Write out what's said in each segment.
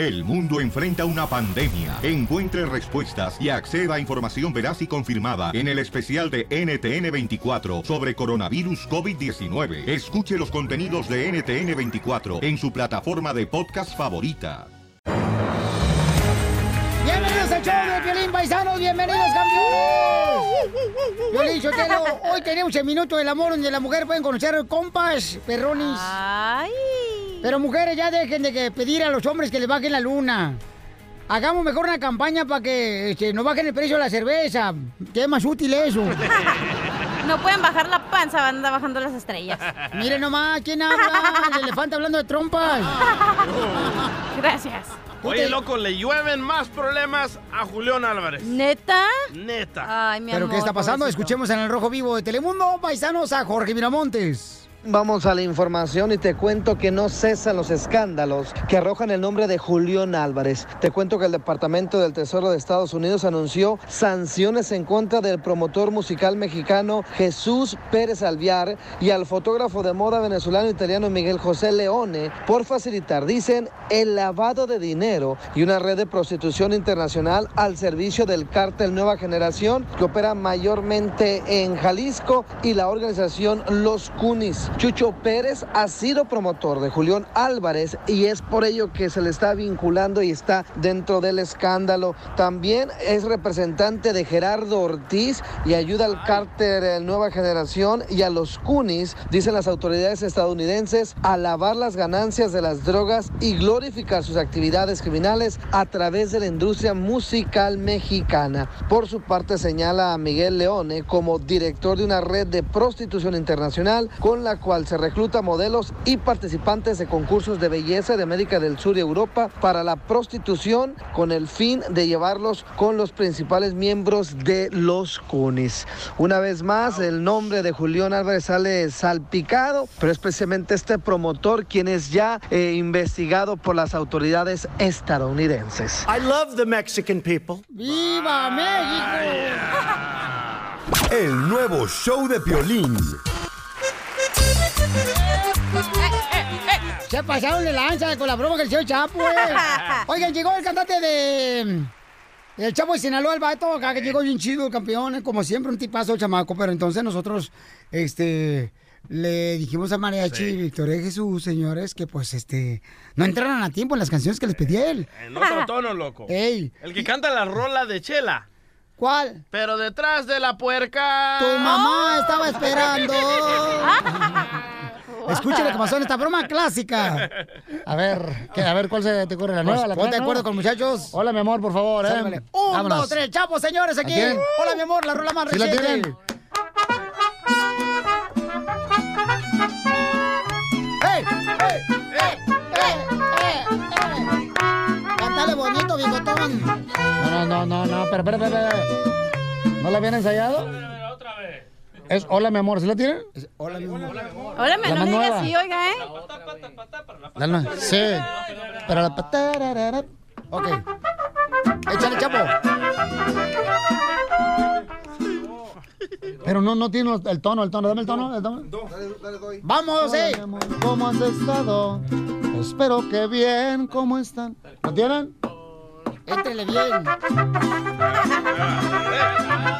El mundo enfrenta una pandemia. Encuentre respuestas y acceda a información veraz y confirmada en el especial de NTN24 sobre coronavirus COVID-19. Escuche los contenidos de NTN24 en su plataforma de podcast favorita. Bienvenidos al show de Piolín Paisanos, bienvenidos campeones. Piolín Sotelo, hoy tenemos el minuto del amor donde la mujer pueden conocer compas, perronis. Ay. Pero mujeres, ya dejen de que pedir a los hombres que les bajen la luna. Hagamos mejor una campaña para que este, no bajen el precio de la cerveza. Que es más útil eso. No pueden bajar la panza, van bajando las estrellas. Mire nomás, ¿quién habla? El elefante hablando de trompas. Gracias. Oye, loco, le llueven más problemas a Julián Álvarez. ¿Neta? Neta. Ay, mi ¿Pero amor, qué está pasando? pobrecito. Escuchemos en el Rojo Vivo de Telemundo, paisanos, a Jorge Miramontes. Vamos a la información y te cuento que no cesan los escándalos que arrojan el nombre de Julián Álvarez. Te cuento que el Departamento del Tesoro de Estados Unidos anunció sanciones en contra del promotor musical mexicano Jesús Pérez Alviar y al fotógrafo de moda venezolano italiano Miguel José Leone por facilitar, dicen, el lavado de dinero y una red de prostitución internacional al servicio del cártel Nueva Generación que opera mayormente en Jalisco y la organización Los Cunis. Chucho Pérez ha sido promotor de Julián Álvarez y es por ello que se le está vinculando y está dentro del escándalo. También es representante de Gerardo Ortiz y ayuda al cártel eh, Nueva Generación y a los Cunis, dicen las autoridades estadounidenses, a lavar las ganancias de las drogas y glorificar sus actividades criminales a través de la industria musical mexicana. Por su parte señala a Miguel Leone como director de una red de prostitución internacional con la cual se recluta modelos y participantes de concursos de belleza de América del Sur y Europa para la prostitución con el fin de llevarlos con los principales miembros de los CUNIS. Una vez más, el nombre de Julián Álvarez sale salpicado, pero es precisamente este promotor quien es ya eh, investigado por las autoridades estadounidenses. I love the Mexican people. ¡Viva México! El nuevo show de Piolín. Se pasaron de lanza con la broma que el señor Chapo, eh. Oigan, llegó el cantante de... El Chapo de Sinaloa, el vato, acá que llegó bien chido, el campeón, eh, como siempre, un tipazo el chamaco, pero entonces nosotros, este, le dijimos a Mariachi y Victoria Jesús, señores, que pues, este, no entraran a tiempo en las canciones que les pedí a él. En otro tono, loco. Ey. El que canta la rola de Chela. ¿Cuál? Pero detrás de la puerca. Tu mamá estaba esperando. Escuchen lo que pasó en esta broma clásica. A ver, ¿qué? a ver, ¿cuál se te ocurre? ¿La nueva? Pues, ¿La ponte de acuerdo con muchachos? Hola, mi amor, por favor, ¿eh? Sálvale. Un, Vámonos. dos, tres, Chapo, señores, aquí. Hola, mi amor, la rola más ¿Sí la reciente. tienen? ¡Ey! ¡Ey! ¡Ey! ¡Ey! Cántale bonito, bigotón. No, no, no, no, no, pero, pero, pero, pero. ¿No la habían ensayado? Es Hola, mi amor, ¿sí la tienen? Hola, mi amor. Hola, me La no digas nueva. así, oiga, ¿eh? La no- sí. Pero la patararara. Ok. Échale, Chapo. Pero no, no tiene el tono, el tono. Dame el tono, el tono. Vamos, Hola, eh. mi amor, ¿Cómo has estado? Espero que bien, ¿cómo están? ¿Lo tienen? Éntrele bien.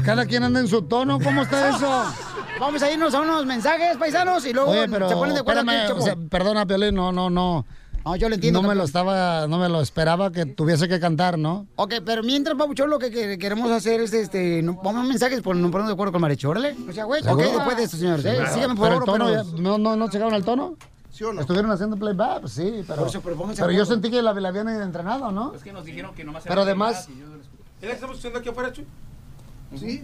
Pues cada quien anda en su tono, ¿cómo está eso? Vamos a irnos a unos mensajes, paisanos, y luego Oye, pero se ponen de acuerdo aquí, espérame, o sea, perdona, Piolín, no, no, no. No, yo lo entiendo. No me lo estaba, no me lo esperaba que tuviese que cantar, ¿no? Ok, pero mientras, Pabuchón, lo que, que- queremos hacer es, este, no, pongan mensajes por no ponernos de acuerdo con Mariachi, órale. O sea, güey, ok, después de esto, señores, eh, Claro. síganme por Pero el favor, tono, pero- ya- no, no, no llegaron al tono. ¿Sí o no? Estuvieron haciendo playback, pues sí, pero. Por eso, pero yo sentí que la, la habían entrenado, ¿no? Es que nos dijeron que nomás Pero además. ¿Ya estamos haciendo aquí afuera, Chuy? Sí,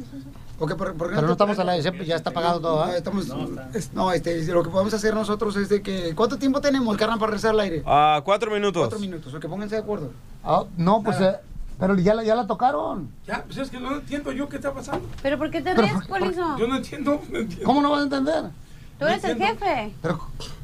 Ok, ¿por- Pero no estamos al aire, siempre ya está pagado todo, No, ¿eh? estamos, es- no, este, lo que podemos hacer nosotros es de que... ¿Cuánto tiempo tenemos, carnal, para rezar al aire? Ah, cuatro minutos. Cuatro minutos, o que pónganse de acuerdo. Ah, no, pues. eh, pero ya, la- ya la tocaron. Ya, pues es que no entiendo yo qué está pasando. ¿Pero por qué te ríes? Yo no entiendo, no entiendo. ¿Cómo no vas a entender? Tú eres el jefe.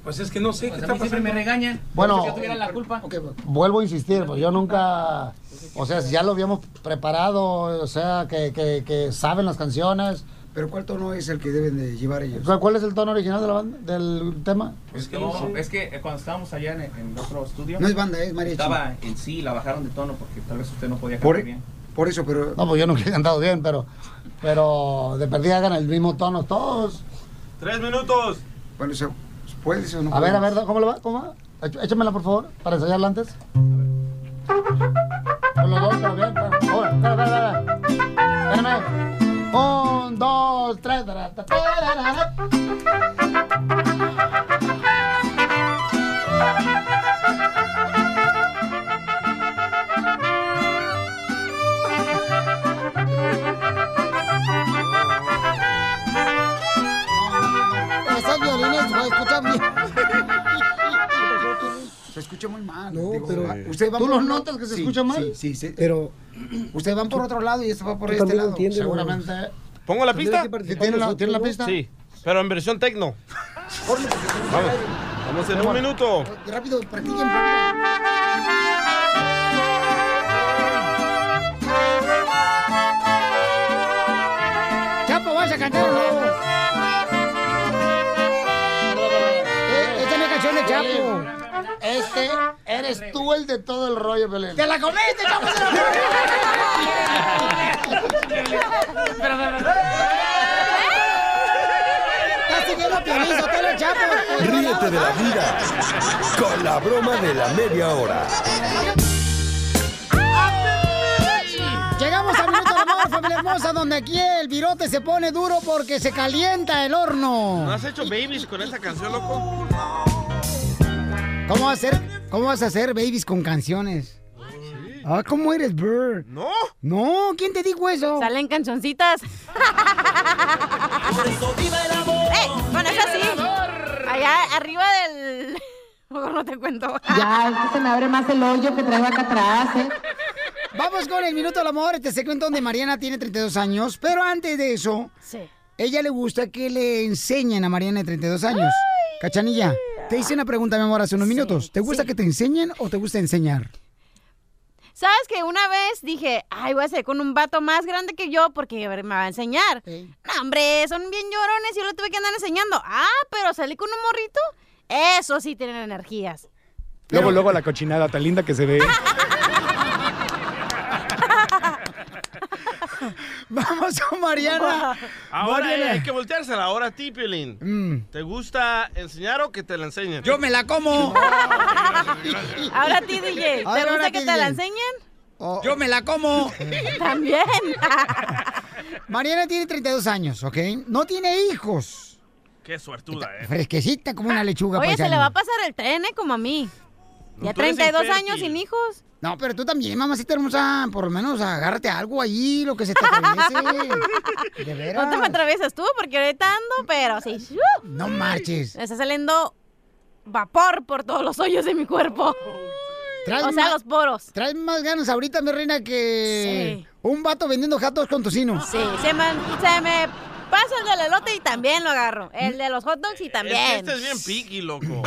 Pues es que no sé qué Pues a está mí pasando. me regañan. Bueno. Yo tuviera la culpa. Vuelvo a insistir, pues yo nunca, o sea, ya lo habíamos preparado, o sea, que, que, que saben las canciones. Pero ¿cuál tono es el que deben de llevar ellos? ¿Cuál- ¿Cuál es el tono original de la banda, del tema? Es que, no, es que eh, cuando estábamos allá en, en otro estudio. No es banda, es mariachi. Estaba en sí, la bajaron de tono porque tal vez usted no podía Por, cantar bien. por eso, pero... No, pues yo nunca he cantado bien, pero, pero de perdida hagan el mismo tono todos. Tres minutos. Bueno, ¿se puede o no A ver, a ver, ¿cómo le va? ¿Cómo va? Éch- Échamela, por favor, para ensayarla antes. Con los dos, pero bien. Ahora, espera, espera, espera. Espérame. Un, dos, tres. Escucha muy mal. No, digo, pero- ah, ustedes van ¿Tú por los notas que se Sí, escucha mal? Sí, sí, sí, pero ustedes van por otro lado y esto va por este lado. entiendes, Seguramente. ¿Pongo la pista? ¿Sí ¿Tiene la, tiene la pista? Sí, pero en versión tecno. Vamos, vamos en un minuto. Rápido, practiquen rápido. Este eres tú el de todo el rollo, Belén. ¡Te la comiste, Chapo! ¡Te la ¡Estás siguiendo a Piolín, Sotelo, Chapo! Ríete de la vida con la broma de la media hora. Llegamos al minuto de amor, familia hermosa, donde aquí el virote se pone duro porque se calienta el horno. ¿No has hecho babies con esta canción, loco? ¿Cómo vas a hacer, cómo vas a hacer babies con canciones? Ah, ¿cómo eres, Bird? ¿No? No, ¿quién te dijo eso? Salen cancioncitas. ¡Eh! Bueno, es así. Allá arriba del. No te cuento. Ya, es que se me abre más el hoyo que traigo acá atrás, ¿eh? Vamos con el minuto del amor, este segmento donde Mariana tiene 32 años, pero antes de eso, Sí. ella le gusta que le enseñen a Mariana de 32 años. Cachanilla, te hice una pregunta, mi amor, hace unos minutos. ¿Te gusta sí. que te enseñen o te gusta enseñar? ¿Sabes que una vez dije, ay, voy a ser con un vato más grande que yo porque me va a enseñar? No, hombre, son bien llorones y yo le tuve que andar enseñando. Ah, pero salí con un morrito. Eso sí tienen energías. Luego, luego la cochinada tan linda que se ve. Vamos con Mariana. Ahora Mariana. eh, hay que volteársela. Ahora a ti, Piolín. Mm. ¿Te gusta enseñar o que te la enseñen? Yo me la como. Ahora a ti, DJ. ¿Te ahora gusta que te la enseñen? Yo me la como. También. Mariana tiene 32 años, ¿ok? No tiene hijos. Qué suertuda, eh. Fresquecita como una lechuga. Oye, se le va a pasar el tren, ¿eh? Como a mí. Ya tú eres 32 infértil. años sin hijos. No, pero tú también, mamacita hermosa, por lo menos agárrate algo ahí, lo que se te atraviese. De veras. No te me atraviesas tú porque ahorita ando, pero sí. No marches. Me está saliendo vapor por todos los hoyos de mi cuerpo. Traes O sea, los poros. Traes más ganas ahorita, mi reina, que Sí. un vato vendiendo gatos con tocino. Sí, se me, se me pasa el del elote y también lo agarro. El de los hot dogs y también. este es bien piqui, loco.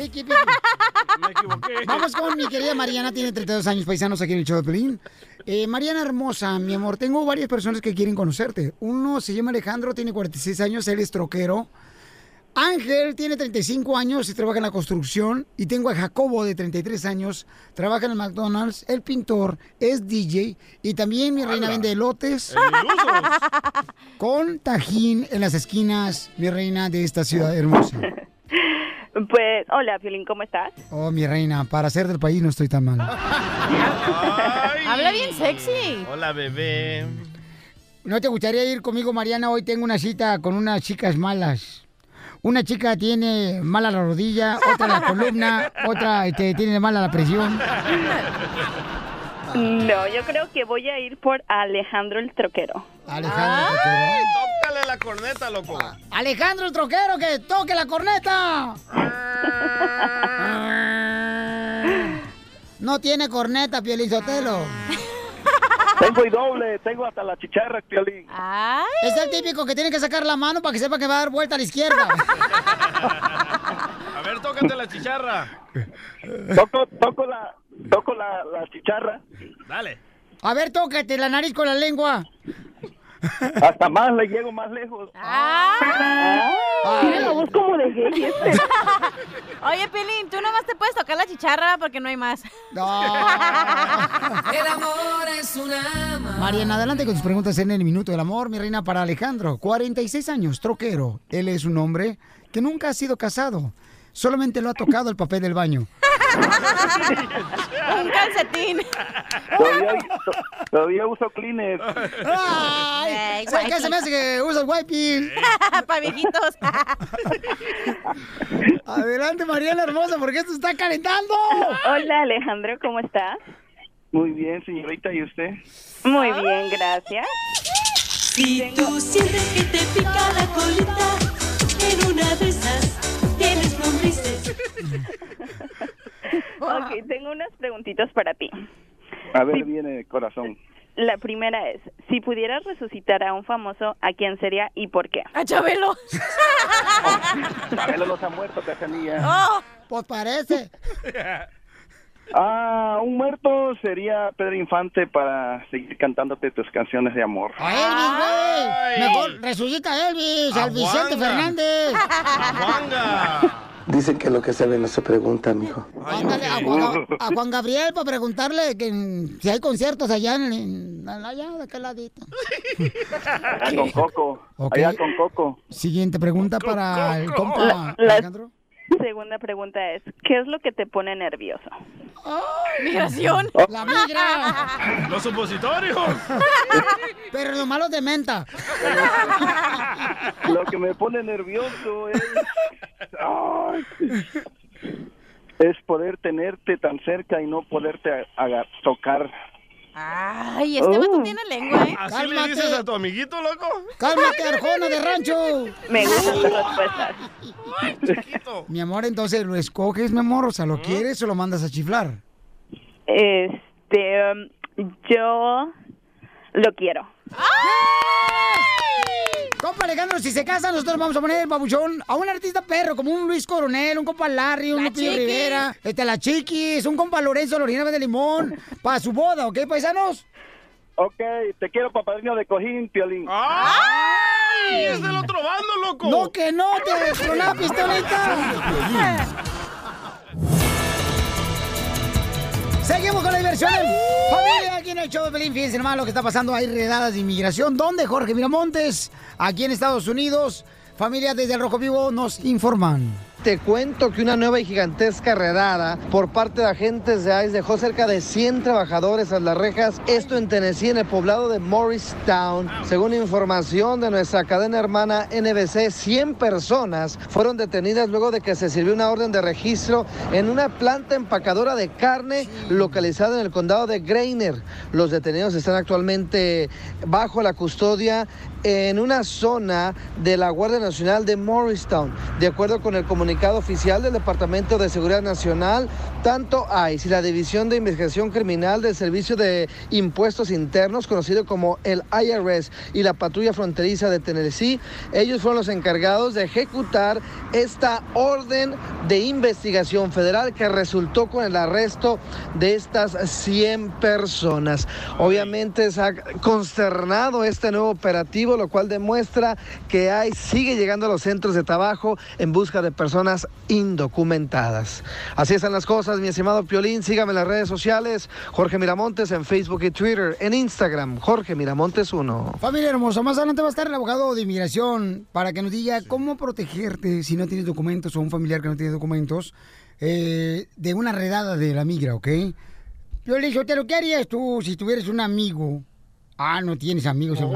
Piqui, piqui. Me equivoqué. Vamos con mi querida Mariana, tiene 32 años, paisanos aquí en el show de Pelín. Eh, Mariana hermosa, mi amor, tengo varias personas que quieren conocerte. Uno se llama Alejandro, tiene 46 años, él es troquero. Ángel tiene 35 años y trabaja en la construcción. Y tengo a Jacobo de 33 años, trabaja en el McDonald's, el pintor, es DJ. Y también mi reina vende elotes ilusos. con tajín en las esquinas, mi reina de esta ciudad hermosa. Pues, hola, Piolín, ¿cómo estás? Oh, mi reina, para ser del país no estoy tan mal. Habla bien sexy. Hola, bebé. ¿No te gustaría ir conmigo, Mariana? Hoy tengo una cita con unas chicas malas. Una chica tiene mala la rodilla, otra la columna, otra este, tiene mala la presión. No, yo creo que voy a ir por Alejandro el Troquero. Alejandro el troquero. Tócale la corneta, loco. Alejandro el troquero, que toque la corneta. No tiene corneta, Pielizotelo. Tengo y doble, tengo hasta la chicharra, Piolín. Es el típico que tiene que sacar la mano para que sepa que va a dar vuelta a la izquierda. A ver, tócate la chicharra. Toco, toco la, toco la, la chicharra. Dale. A ver, tócate la nariz con la lengua. Hasta más le llego más lejos. Ah. Tiene la voz como de gay. este. Oye, Pelín, tú nomás te puedes tocar la chicharra porque no hay más. El amor es una Mariana, adelante con tus preguntas en el Minuto del Amor, mi reina, para Alejandro. 46 años, troquero. Él es un hombre que nunca ha sido casado. Solamente lo ha tocado el papel del baño. Un calcetín. Todavía, to- todavía uso Kleenex. ¡Ay! ¿Sabes qué se me hace que usas wiping? Para viejitos. Adelante, Mariana hermosa, porque esto está calentando. Hola, Alejandro, ¿cómo estás? Muy bien, señorita, ¿y usted? Muy bien, gracias. Si tú sientes que te pica la colita, en una de esas Ok, tengo unas preguntitas para ti. A ver, viene corazón. La primera es, si pudieras resucitar a un famoso, ¿a quién sería y por qué? A Chabelo. Chabelo no se ha muerto, Cachanilla. Oh. Pues parece. Ah, un muerto sería Pedro Infante para seguir cantándote tus canciones de amor. A Elvis, güey. Mejor resucita a Elvis, al Vicente Juanga. Dicen que lo que se ve no se pregunta, mijo. Ándale, a, Juan, a Juan Gabriel para preguntarle que si hay conciertos allá en, en- allá de aquel ladito. Allá con Coco. Allá con Coco. Siguiente pregunta para el compa La, la Alejandro. Segunda pregunta es, ¿qué es lo que te pone nervioso? Migración. La migra. Los supositorios. Pero lo malo de menta. Lo que me pone nervioso es... Ay, es poder tenerte tan cerca y no poderte tocar. Ay, este vato tiene lengua, ¿eh? ¿Así le dices a tu amiguito, loco? Cálmate, Arjona de rancho. Me gustan tus respuestas. Mi amor, entonces lo escoges, mi amor, o sea, ¿lo quieres o lo mandas a chiflar? Este, um, yo lo quiero. Compa Alejandro, si se casan, nosotros vamos a poner babuchón a un artista perro, como un Luis Coronel, un compa Larry, un La Lupillo. Rivera, este, la Chiquis, un compa Lorenzo Lorina de Limón, para su boda, ¿ok, paisanos? Ok, te quiero papadrino de cojín, Piolín. ¡Ay! ¡Es del otro bando, loco! No, que no, te con la pistolita. Seguimos con la diversión. Familia, aquí en el show de Pelín, fíjense nomás lo que está pasando. Hay redadas de inmigración. ¿Dónde, Jorge Miramontes? Aquí en Estados Unidos. Familia desde el Rojo Vivo nos informan. Te cuento que una nueva y gigantesca redada por parte de agentes de ICE dejó cerca de 100 trabajadores a las rejas, esto en Tennessee, en el poblado de Morristown. Según información de nuestra cadena hermana NBC, 100 personas fueron detenidas luego de que se sirvió una orden de registro en una planta empacadora de carne localizada en el condado de Greiner. Los detenidos están actualmente bajo la custodia en una zona de la Guardia Nacional de Morristown. De acuerdo con el comunicado oficial del Departamento de Seguridad Nacional, tanto ICE y la División de Investigación Criminal del Servicio de Impuestos Internos, conocido como el IRS, y la Patrulla Fronteriza de Tennessee, ellos fueron los encargados de ejecutar esta orden de investigación federal que resultó con el arresto de estas 100 personas. Obviamente se ha consternado este nuevo operativo, lo cual demuestra que hay sigue llegando a los centros de trabajo en busca de personas indocumentadas. Así están las cosas, mi estimado Piolín. Sígame en las redes sociales, Jorge Miramontes en Facebook y Twitter, en Instagram, Jorge Miramontes 1. Familia hermosa, más adelante va a estar el abogado de inmigración para que nos diga cómo protegerte si no tienes documentos o un familiar que no tiene documentos eh, de una redada de la migra, ¿ok? Yo le dije, ¿qué harías tú si tuvieras un amigo? Ah, no tienes amigos. El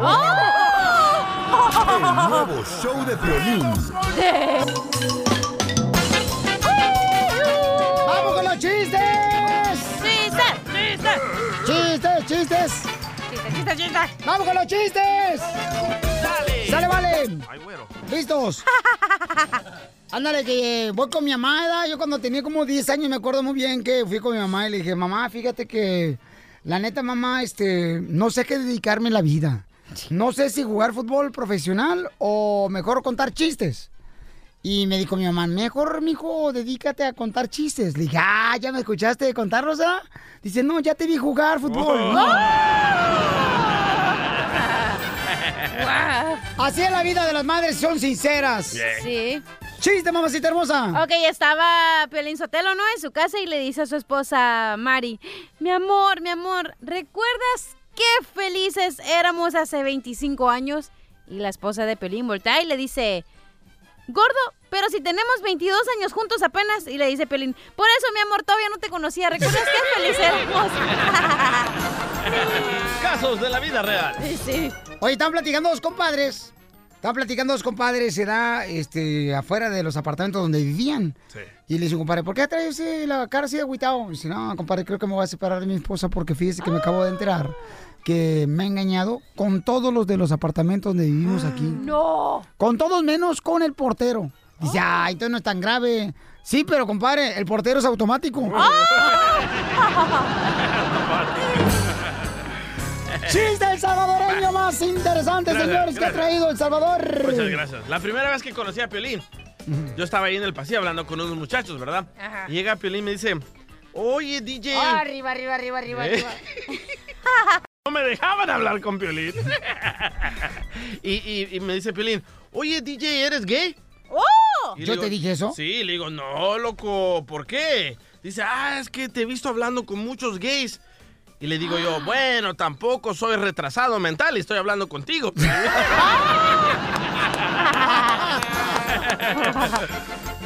nuevo show de Piolín. ¡Chistes, chistes, chistes! ¡Vamos con los chistes! ¡Dale! ¡Sale, vale! Ay, güero. ¿Listos? Ándale, que voy con mi mamá, ¿verdad? Yo cuando tenía como 10 años me acuerdo muy bien que fui con mi mamá y le dije, mamá, fíjate que la neta, mamá, este, no sé a qué dedicarme en la vida. No sé si jugar fútbol profesional o mejor contar chistes. Y me dijo mi mamá, mejor, mijo, dedícate a contar chistes. Le dije, ah, ¿ya me escuchaste de contarlos, ah? Dice, no, ya te vi jugar fútbol. Así es la vida de las madres, son sinceras. Sí. Chiste, mamacita hermosa. Ok, estaba Piolín Sotelo, ¿no? En su casa y le dice a su esposa Mari, mi amor, mi amor, ¿recuerdas qué felices éramos hace 25 años? Y la esposa de Piolín voltea y le dice, gordo, pero si tenemos 22 años juntos apenas. Y le dice Piolín, por eso, mi amor, todavía no te conocía. ¿Recuerdas qué felices éramos? Casos de la vida real. Sí, sí. Oye, estaban platicando dos compadres. Estaban platicando dos compadres, se da este, afuera de los apartamentos donde vivían. Y le dice, compadre, ¿por qué traes eh, la cara así de agüitado? Dice, no, compadre, creo que me voy a separar de mi esposa porque fíjese que me acabo de enterar que me ha engañado con todos los de los apartamentos donde vivimos aquí. No. Con todos menos con el portero. Dice, ay, entonces no es tan grave. Sí, pero compadre, el portero es automático. ¡Chiste el salvadoreño más interesante, Gracias, señores, que ha gracias. traído El Salvador! Muchas gracias. La primera vez que conocí a Piolín, yo estaba ahí en el pasillo hablando con unos muchachos, ¿verdad? Ajá. Y llega Piolín y me dice, oye, DJ... Ah, arriba, arriba, arriba, arriba, ¿Eh? arriba. No me dejaban hablar con Piolín. y, y- y me dice Piolín, oye, DJ, ¿eres gay? ¡Oh! Y ¿Yo digo, te dije eso? Sí, le digo, no, loco, ¿por qué? Dice, ah, es que te he visto hablando con muchos gays. Y le digo yo, bueno, tampoco soy retrasado mental y estoy hablando contigo.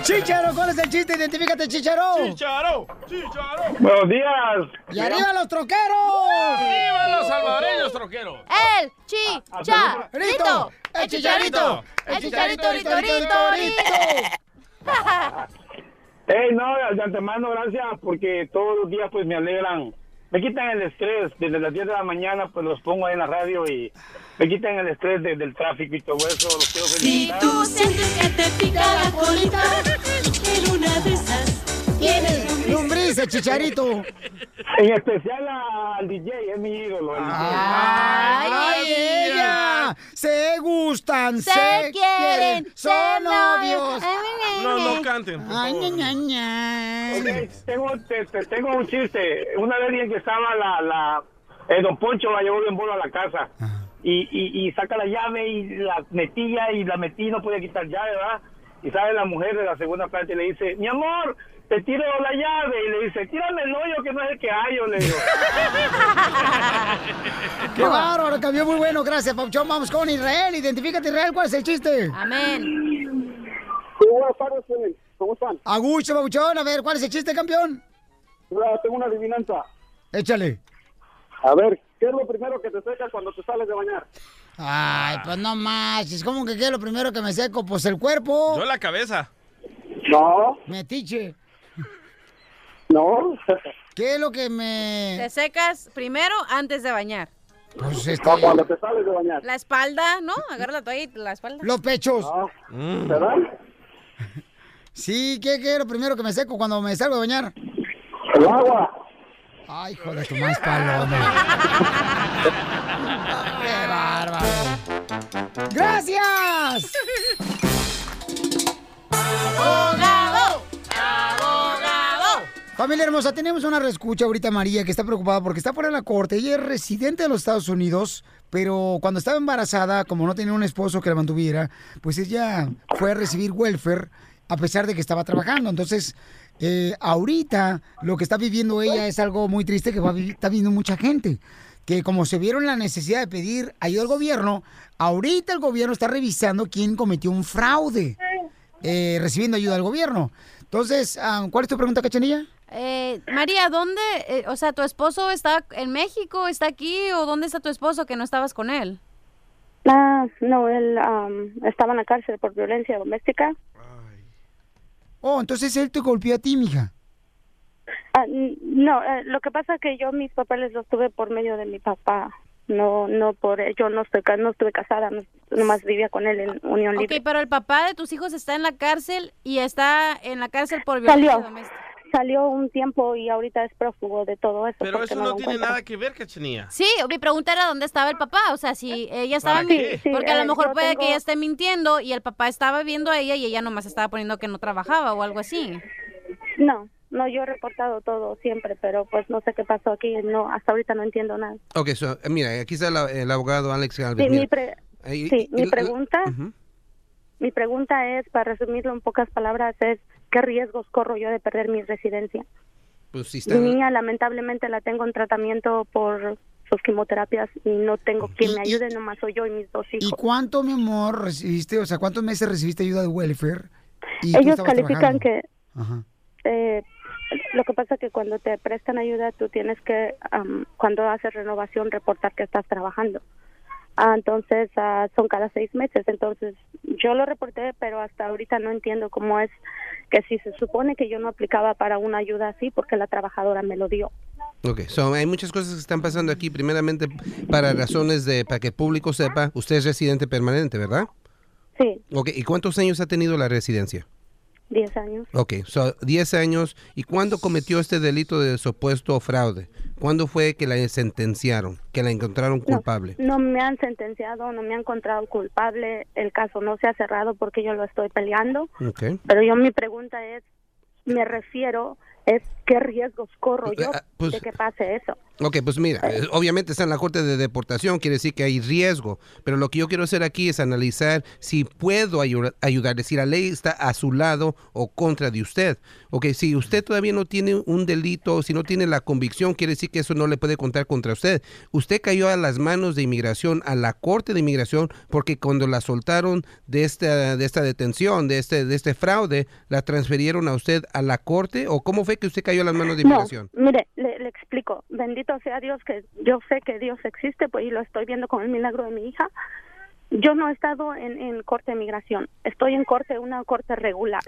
¡Chicharo! ¿Cuál es el chiste? Identifícate, Chicharo. ¡Chicharo! ¡Chicharo! Buenos días. ¡Y arriba los troqueros! ¡Arriba los salvadoreños, troqueros! ¡El chicharito! ¡El chicharito! ¡El chicharito, rito, rito, rito! Hey, no, de antemano, gracias, porque todos los días pues me alegran, me quitan el estrés, desde las 10 de la mañana pues los pongo ahí en la radio y me quitan el estrés de- del tráfico y todo eso, los quiero Si felicitar. tú sientes que te pica la colita, en una de esas tienes Lombrices, Chicharito. En especial al DJ, es mi ídolo. el DJ. ¡Ay, ella! Se gustan, se, Se quieren, son novios. No, no canten. por Ay, favor. ña, ña, ña. Ok, tengo, te- te- tengo un chiste. Una vez bien que estaba la, la eh, don Poncho la llevó bien bolo a la casa y, y, y saca la llave y la metía y la metí no podía quitar llave, ¿verdad? Y sale la mujer de la segunda planta y le dice, mi amor, te tiro la llave. Y le dice, tírame el hoyo que no es el que hay, yo le digo. ¡Qué bárbaro! Cambió muy bueno, gracias, Pauchón. Vamos con Israel. Identifícate, Israel, ¿cuál es el chiste? Amén. buenas tardes, ¿cómo están? Agucho, Pauchón. A ver, ¿cuál es el chiste, campeón? Tengo una adivinanza. Échale. A ver, ¿qué es lo primero que te seca cuando te sales de bañar? Ay, pues no más. Es como que qué es lo primero que me seco. Pues el cuerpo. Yo la cabeza. No. Metiche. No. ¿Qué es lo que me. Te secas primero antes de bañar. Pues este. cuando te sales de bañar. La espalda, ¿no? Agarra la toalla y la espalda. Los pechos. ¿Verdad? Sí, ¿qué, ¿qué es lo primero que me seco cuando me salgo de bañar? El agua. Ay, hijo de tu más paloma. ¡Qué bárbaro! ¡Gracias! Familia hermosa, tenemos una reescucha ahorita María que está preocupada porque está fuera de la corte. Ella es residente de los Estados Unidos, pero cuando estaba embarazada, como no tenía un esposo que la mantuviera, pues ella fue a recibir welfare a pesar de que estaba trabajando. Entonces, eh, ahorita lo que está viviendo ella es algo muy triste que está viviendo mucha gente. Que como se vieron la necesidad de pedir ayuda al gobierno, ahorita el gobierno está revisando quién cometió un fraude eh, recibiendo ayuda del gobierno. Entonces, ah, ¿cuál es tu pregunta, Cachanilla? Eh, María, ¿dónde? eh, o sea, ¿tu esposo está en México, está aquí o dónde está tu esposo que no estabas con él? Ah, no, él estaba en la cárcel por violencia doméstica. Oh, entonces él te golpeó a ti, mija. Ah, no, eh, lo que pasa es que yo mis papeles los tuve por medio de mi papá. No, no por yo no estoy no estuve casada, no, nomás vivía con él en unión Ok, libre. pero el papá de tus hijos está en la cárcel y está en la cárcel por violencia Salió. doméstica. Salió un tiempo y ahorita es prófugo de todo eso. Pero eso no tiene nada que ver, cachanía. Sí, mi pregunta era dónde estaba el papá, o sea, si ella estaba... ¿Para qué? Sí, porque a eh, lo mejor yo puede que ella esté mintiendo y el papá estaba viendo a ella y ella nomás estaba poniendo que no trabajaba o algo así. No, no, yo he reportado todo siempre, pero pues no sé qué pasó aquí, no, hasta ahorita no entiendo nada. Ok, so, eh, mira, aquí está la- el abogado Alex Galvez. Sí, mi, pre- Ahí- sí, y- mi y- pregunta, mi pregunta es, para resumirlo en pocas palabras, es ¿qué riesgos corro yo de perder mi residencia? Pues si Mi niña lamentablemente la tengo en tratamiento por sus quimioterapias y no tengo quien me ayude, nomás soy yo y mis dos ¿Y hijos. cuánto, mi amor, recibiste? O sea, ¿cuántos meses recibiste ayuda de welfare? Y Ellos califican trabajando. que Ajá. eh, lo que pasa que cuando te prestan ayuda tú tienes que am, cuando haces renovación reportar que estás trabajando Ah, entonces ah, son cada seis meses entonces yo lo reporté pero hasta ahorita no entiendo cómo es que si se supone que yo no aplicaba para una ayuda así porque la trabajadora me lo dio Ok, so, hay muchas cosas que están pasando aquí. Primeramente, para razones de, para que el público sepa, usted es residente permanente, ¿verdad? sí Ok, ¿y cuántos años ha tenido la residencia? Diez años Ok, so 10 años. ¿Y cuándo cometió este delito de supuesto fraude? ¿Cuándo fue que la sentenciaron, que la encontraron culpable? no me han sentenciado no me han encontrado culpable el caso no se ha cerrado porque yo lo estoy peleando Ok. Pero yo mi pregunta es, me refiero, es qué riesgos corro yo Ah, pues- de que pase eso. Ok, pues mira, eh, obviamente está en la corte de deportación, quiere decir que hay riesgo, pero lo que yo quiero hacer aquí es analizar si puedo ayu- ayudar, si la ley está a su lado o contra de usted. Ok, si usted todavía no tiene un delito, si no tiene la convicción, quiere decir que eso no le puede contar contra usted. Usted cayó a las manos de inmigración, a la corte de inmigración, porque cuando la soltaron de esta, de esta detención, de este, de este fraude, la transfirieron a usted a la corte, o cómo fue que usted cayó a las manos de No, inmigración? mire, le, explico. Bendito sea Dios que yo sé que Dios existe, pues y lo estoy viendo con el milagro de mi hija. Yo no he estado en, en corte de migración, estoy en corte, una corte regular,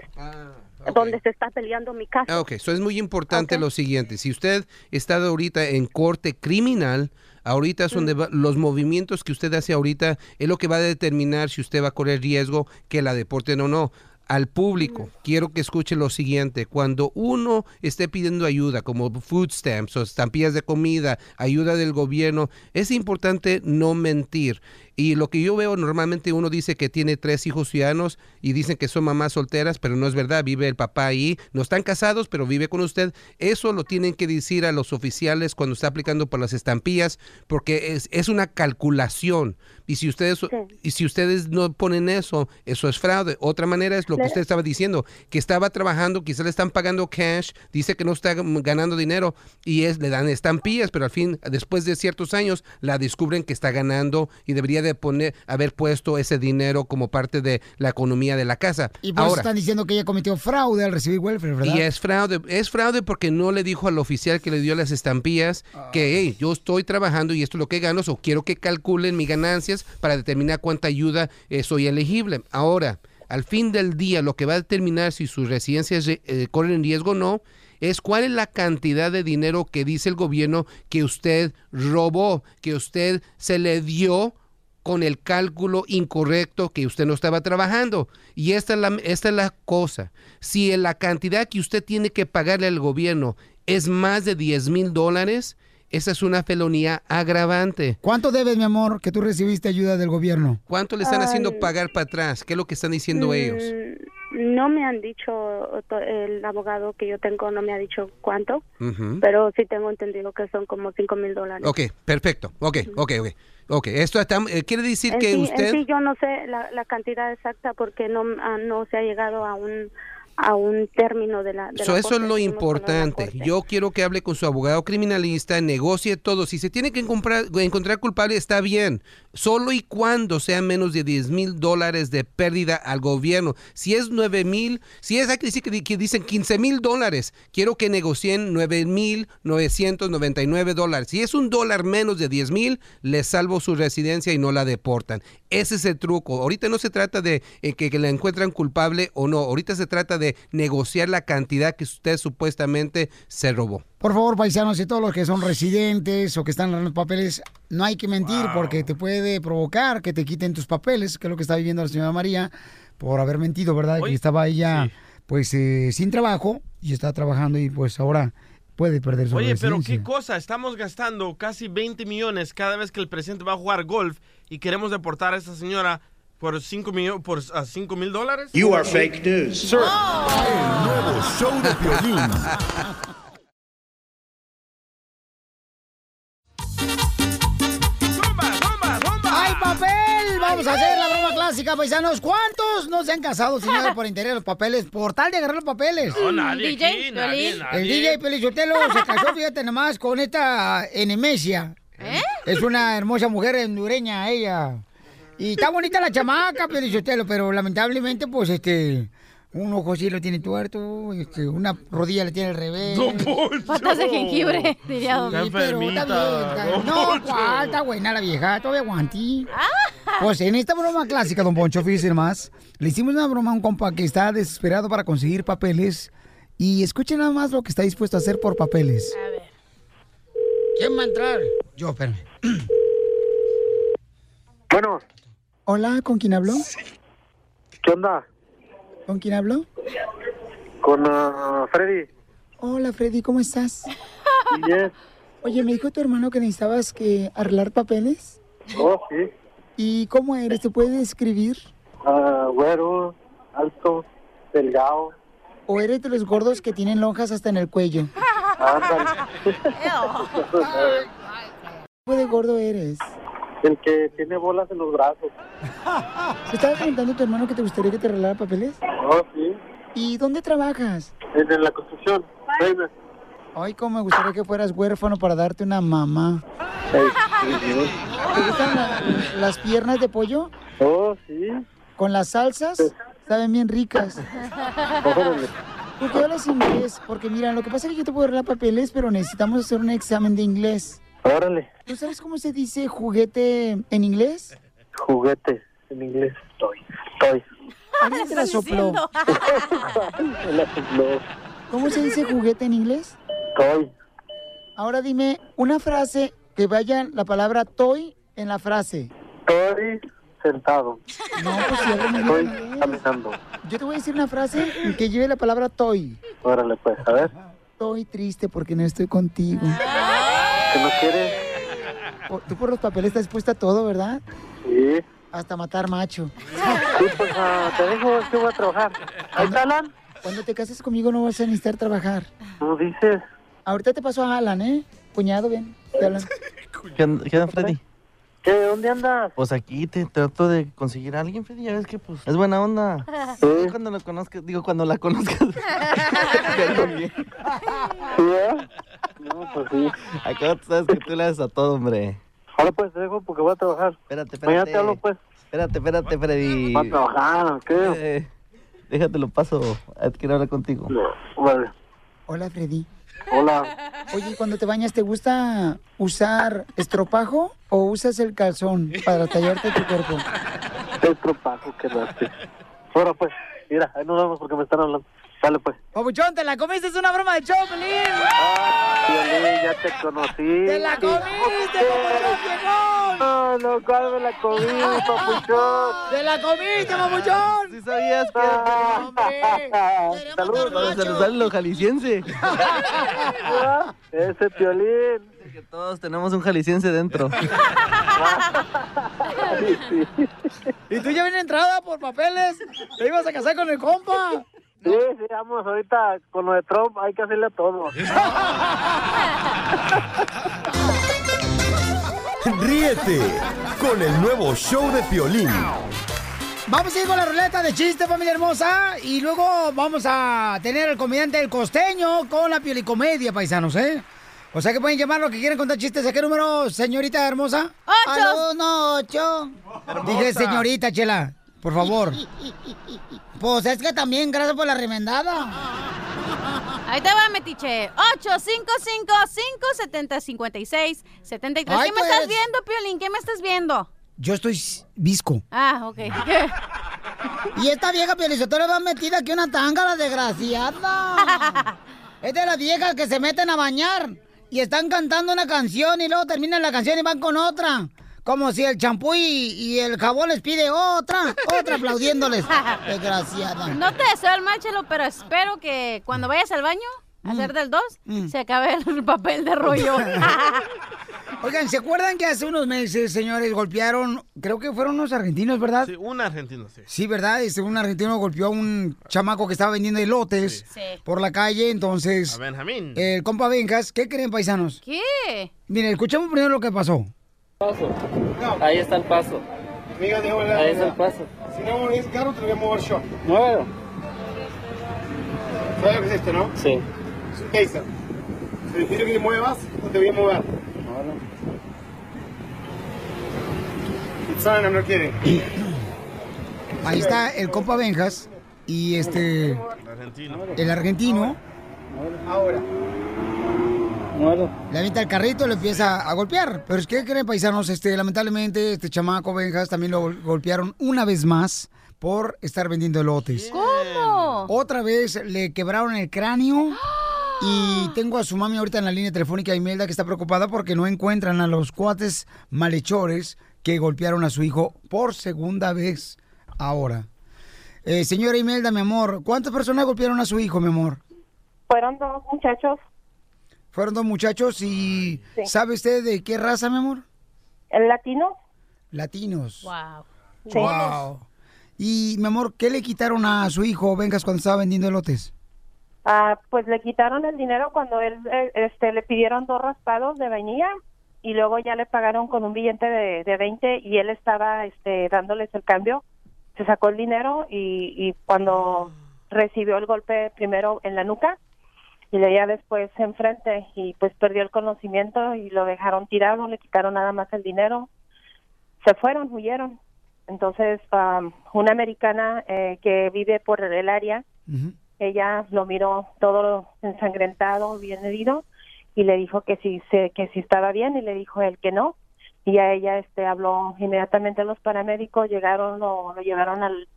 donde se está peleando mi caso. Ah, ok, eso es muy importante lo siguiente. Si usted está ahorita en corte criminal, ahorita son de- los movimientos que usted hace ahorita es lo que va a determinar si usted va a correr riesgo que la deporten o no. Al público, quiero que escuche lo siguiente. Cuando uno esté pidiendo ayuda, como food stamps o estampillas de comida, ayuda del gobierno, es importante no mentir. Y lo que yo veo normalmente uno dice que tiene tres hijos ciudadanos y dicen que son mamás solteras, pero no es verdad, vive el papá ahí, no están casados, pero vive con usted. Eso lo tienen que decir a los oficiales cuando está aplicando por las estampillas, porque es, es una calculación. Y si ustedes y si ustedes no ponen eso, eso es fraude. Otra manera es lo que usted estaba diciendo, que estaba trabajando, quizá le están pagando cash, dice que no está ganando dinero y es le dan estampillas, pero al fin después de ciertos años la descubren que está ganando y debería de poner haber puesto ese dinero como parte de la economía de la casa. Y por eso Ahora, están diciendo que ella cometió fraude al recibir welfare, ¿verdad? y es fraude, es fraude porque no le dijo al oficial que le dio las estampillas que, hey, yo estoy trabajando y esto es lo que gano, o quiero que calculen mis ganancias para determinar cuánta ayuda eh, soy elegible. Ahora, al fin del día, lo que va a determinar si sus residencias eh, corren en riesgo o no, es cuál es la cantidad de dinero que dice el gobierno que usted robó, que usted se le dio con el cálculo incorrecto que usted no estaba trabajando. Y esta es la, esta es la cosa. Si la cantidad que usted tiene que pagarle al gobierno es más de 10 mil dólares, esa es una felonía agravante. ¿Cuánto debes, mi amor, que tú recibiste ayuda del gobierno? ¿Cuánto le están haciendo pagar para atrás? ¿Qué es lo que están diciendo ellos? No me han dicho, el abogado que yo tengo no me ha dicho cuánto, pero sí tengo entendido que son como cinco mil dólares. Ok, perfecto. Ok, ok, ok. Ok, esto está- eh, quiere decir En que sí, en usted... sí yo no sé la, la cantidad exacta porque no, ah, no se ha llegado a un a un término de la. De So, la eso corte, es lo importante. Yo quiero que hable con su abogado criminalista, negocie todo. Si se tiene que encontrar culpable, está bien. Solo y cuando sea menos de 10 mil dólares de pérdida al gobierno. Si es 9 mil, si es que, dicen 15 mil dólares, quiero que negocien 9 mil 999 dólares. Si es un dólar menos de 10 mil, le salvo su residencia y no la deportan. Ese es el truco. Ahorita no se trata de eh, que, que la encuentran culpable o no. Ahorita se trata de negociar la cantidad que usted supuestamente se robó. Por favor, paisanos y todos los que son residentes o que están en los papeles, no hay que mentir porque te puede provocar que te quiten tus papeles, que es lo que está viviendo la señora María por haber mentido, ¿verdad? Que estaba ella, pues, eh, sin trabajo y está trabajando y pues ahora puede perder su Oye, pero qué cosa, estamos gastando casi 20 millones cada vez que el presidente va a jugar golf y queremos deportar a esta señora por 5 millones, por 5 mil dólares. You are fake news. Sir. El nuevo show de. papel! Vamos a hacer la broma clásica, paisanos. ¿Cuántos no se han casado sin nada por interés los papeles? Por tal de agarrar los papeles. No, nadie DJ, aquí, nadie, Piolín. nadie. El DJ Pelichotelo se casó, fíjate nomás, con esta Enemesia. ¿Eh? Es una hermosa mujer hondureña, ella. Y está bonita la chamaca, Pelichotelo, pero lamentablemente, pues, este... Un ojo sí lo tiene tuerto, este, una rodilla le tiene al revés. Don Poncho. Patas de jengibre, diría Don Sí, Poncho. pero está bien. está- Don No, está buena la vieja, todavía aguantí. Ah. Pues en esta broma clásica, don Poncho, fíjese más, le hicimos una broma a un compa que está desesperado para conseguir papeles. Y escuchen nada más lo que está dispuesto a hacer por papeles. A ver. ¿Quién va a entrar? Yo, espérame. Bueno. Hola, ¿con quién habló? ¿Qué onda? ¿Con quién habló? Con ah, Freddy. Hola, Freddy, ¿cómo estás? Bien. Oye, me dijo tu hermano que necesitabas que arreglar papeles. Oh, sí. ¿Y cómo eres? ¿Te puedes describir? Ah, güero, alto, delgado. ¿O eres de los gordos que tienen lonjas hasta en el cuello? ¿Qué tipo de gordo eres? El que tiene bolas en los brazos. ¿Te estaba preguntando a tu hermano que te gustaría que te arreglara papeles? Oh, sí. ¿Y dónde trabajas? En, en la construcción. Ay, cómo me gustaría que fueras huérfano para darte una mamá. Sí, sí. ¿Te gustan la- las piernas de pollo? Oh, sí. ¿Con las salsas? Saben bien ricas. Órale. ¿Por qué hablas inglés? Porque mira, lo que pasa es que yo te puedo arreglar papeles, pero necesitamos hacer un examen de inglés. Órale. ¿Tú sabes cómo se dice juguete en inglés? Juguete. En inglés. Toy. Toy. Alguien te la sopló. La sopló. ¿Cómo se dice juguete en inglés? Toy. Ahora dime una frase que vaya la palabra toy en la frase. Toy sentado. No, pues muy Estoy bien. caminando. Yo te voy a decir una frase que lleve la palabra toy. Órale, pues, a ver. Estoy triste porque no estoy contigo. ¿Que no quieres? Tú por los papeles estás dispuesta a todo, ¿verdad? Sí. Hasta matar macho. Sí, pues ah, te dejo, que voy a trabajar. ¿Ahí está Alan? Cuando te cases conmigo no vas a necesitar trabajar. ¿Cómo dices? Ahorita te paso a Alan, ¿eh? Cuñado, hablan. ¿Qué onda, qué Freddy? ¿Qué? ¿Dónde andas? Pues aquí te trato de conseguir a alguien, Freddy. Ya ves que pues es buena onda. Sí. Cuando lo conozcas, digo, cuando la conozcas. Bien. ¿Sí, eh? No, pues sí. Acá tú sabes que tú le haces a todo, hombre. Ahora pues te dejo porque voy a trabajar. Espérate, espérate. Mañana te hablo, pues. Espérate, espérate, Freddy. ¿Va a trabajar qué? Eh, déjate lo paso. Quiero hablar contigo. Vale. Hola, Freddy. Hola. Oye, cuando te bañas, ¿te gusta usar estropajo o usas el calzón para tallarte tu cuerpo? El tropajo que daste. Ahora pues, mira, ahí nos vemos porque me están hablando. Dale pues. Papuchón, te la comiste, es una broma de Choplin. Piolín, ya te conocí. ¡Te la comiste, papuchón! No, no, ¿cuál me la comí, papuchón? ¡Te la comiste, papuchón! ¿Sí sabías que... Saludos. Vamos a saludar lo jalisciense. Ese Piolín. Que todos tenemos un jalisciense dentro. ¿Y tú ya vienes entrada por papeles? ¿Te ibas a casar con el compa? Sí, sí, vamos, ahorita con lo de Trump hay que hacerle a todo. Ríete con el nuevo show de Piolín. Vamos a ir con la ruleta de chiste, familia hermosa. Y luego vamos a tener al comediante El Costeño con la piolicomedia, paisanos, ¿eh? O sea que pueden llamar lo que quieren contar chistes. ¿A qué número, señorita hermosa? Ocho. Al uno, ocho. Dije señorita, Chela, por favor. Pues es que también, gracias por la remendada. Ahí te va, metiche. 855-570-5673. Ay, ¿Qué me pues. estás viendo, Piolín? ¿Qué me estás viendo? Yo estoy visco. Ah, ok. ¿Qué? Y esta vieja piolizotora va metida aquí una tanga, la desgraciada. es de las viejas que se meten a bañar y están cantando una canción y luego terminan la canción y van con otra. Como si el champú y, y el jabón les pide otra, otra aplaudiéndoles. Desgraciada. No te deseo el mal, Chelo, pero espero que cuando vayas al baño a hacer del 2, se acabe el papel de rollo. Oigan, ¿se acuerdan que hace unos meses, señores, golpearon, creo que fueron unos argentinos, ¿verdad? Sí, un argentino, sí. Sí, ¿verdad? Este, un argentino golpeó a un chamaco que estaba vendiendo elotes Sí. por la calle, entonces... A Benjamín. El compa Benjas, ¿qué creen, paisanos? ¿Qué? Miren, escuchemos primero lo que pasó. Ahí está el paso. Amiga, Ahí está el paso. Si no es caro, te lo voy a mover yo. Muévelo. ¿Sabes lo que es esto, no? Sí. Es un taser. Te quiero que le muevas o te voy a mover. On, I'm not kidding. Ahí está el compa Benjas y este... El argentino. El argentino Ahora. Le avienta el carrito y le empieza a golpear. Pero es que, ¿qué creen, paisanos? Este, lamentablemente, este chamaco Benjas también lo gol- golpearon una vez más por estar vendiendo elotes. ¿Cómo? Otra vez le quebraron el cráneo. Y tengo a su mami ahorita en la línea telefónica, Imelda, que está preocupada porque no encuentran a los cuates malhechores que golpearon a su hijo por segunda vez ahora. Eh, señora Imelda, mi amor, ¿cuántas personas golpearon a su hijo, mi amor? Fueron dos muchachos, Fueron dos muchachos y Sí. ¿sabe usted de qué raza, mi amor? el latino. Latinos. Wow. Sí. Wow. Y, mi amor, ¿qué le quitaron a su hijo, Vengas, cuando estaba vendiendo elotes? Ah, pues le quitaron el dinero cuando él, eh, este, le pidieron dos raspados de vainilla y luego ya le pagaron con un billete de, de 20 y él estaba, este, dándoles el cambio. Se sacó el dinero y, y cuando recibió el golpe primero en la nuca y ya después enfrente y pues perdió el conocimiento y lo dejaron tirado, le quitaron nada más el dinero. Se fueron, huyeron. Entonces, am, una americana eh, que vive por el área, ella lo miró todo ensangrentado, bien herido, y le dijo que si se, que si estaba bien, y le dijo él que no. Y a ella este habló inmediatamente a los paramédicos, llegaron, lo, lo llevaron al,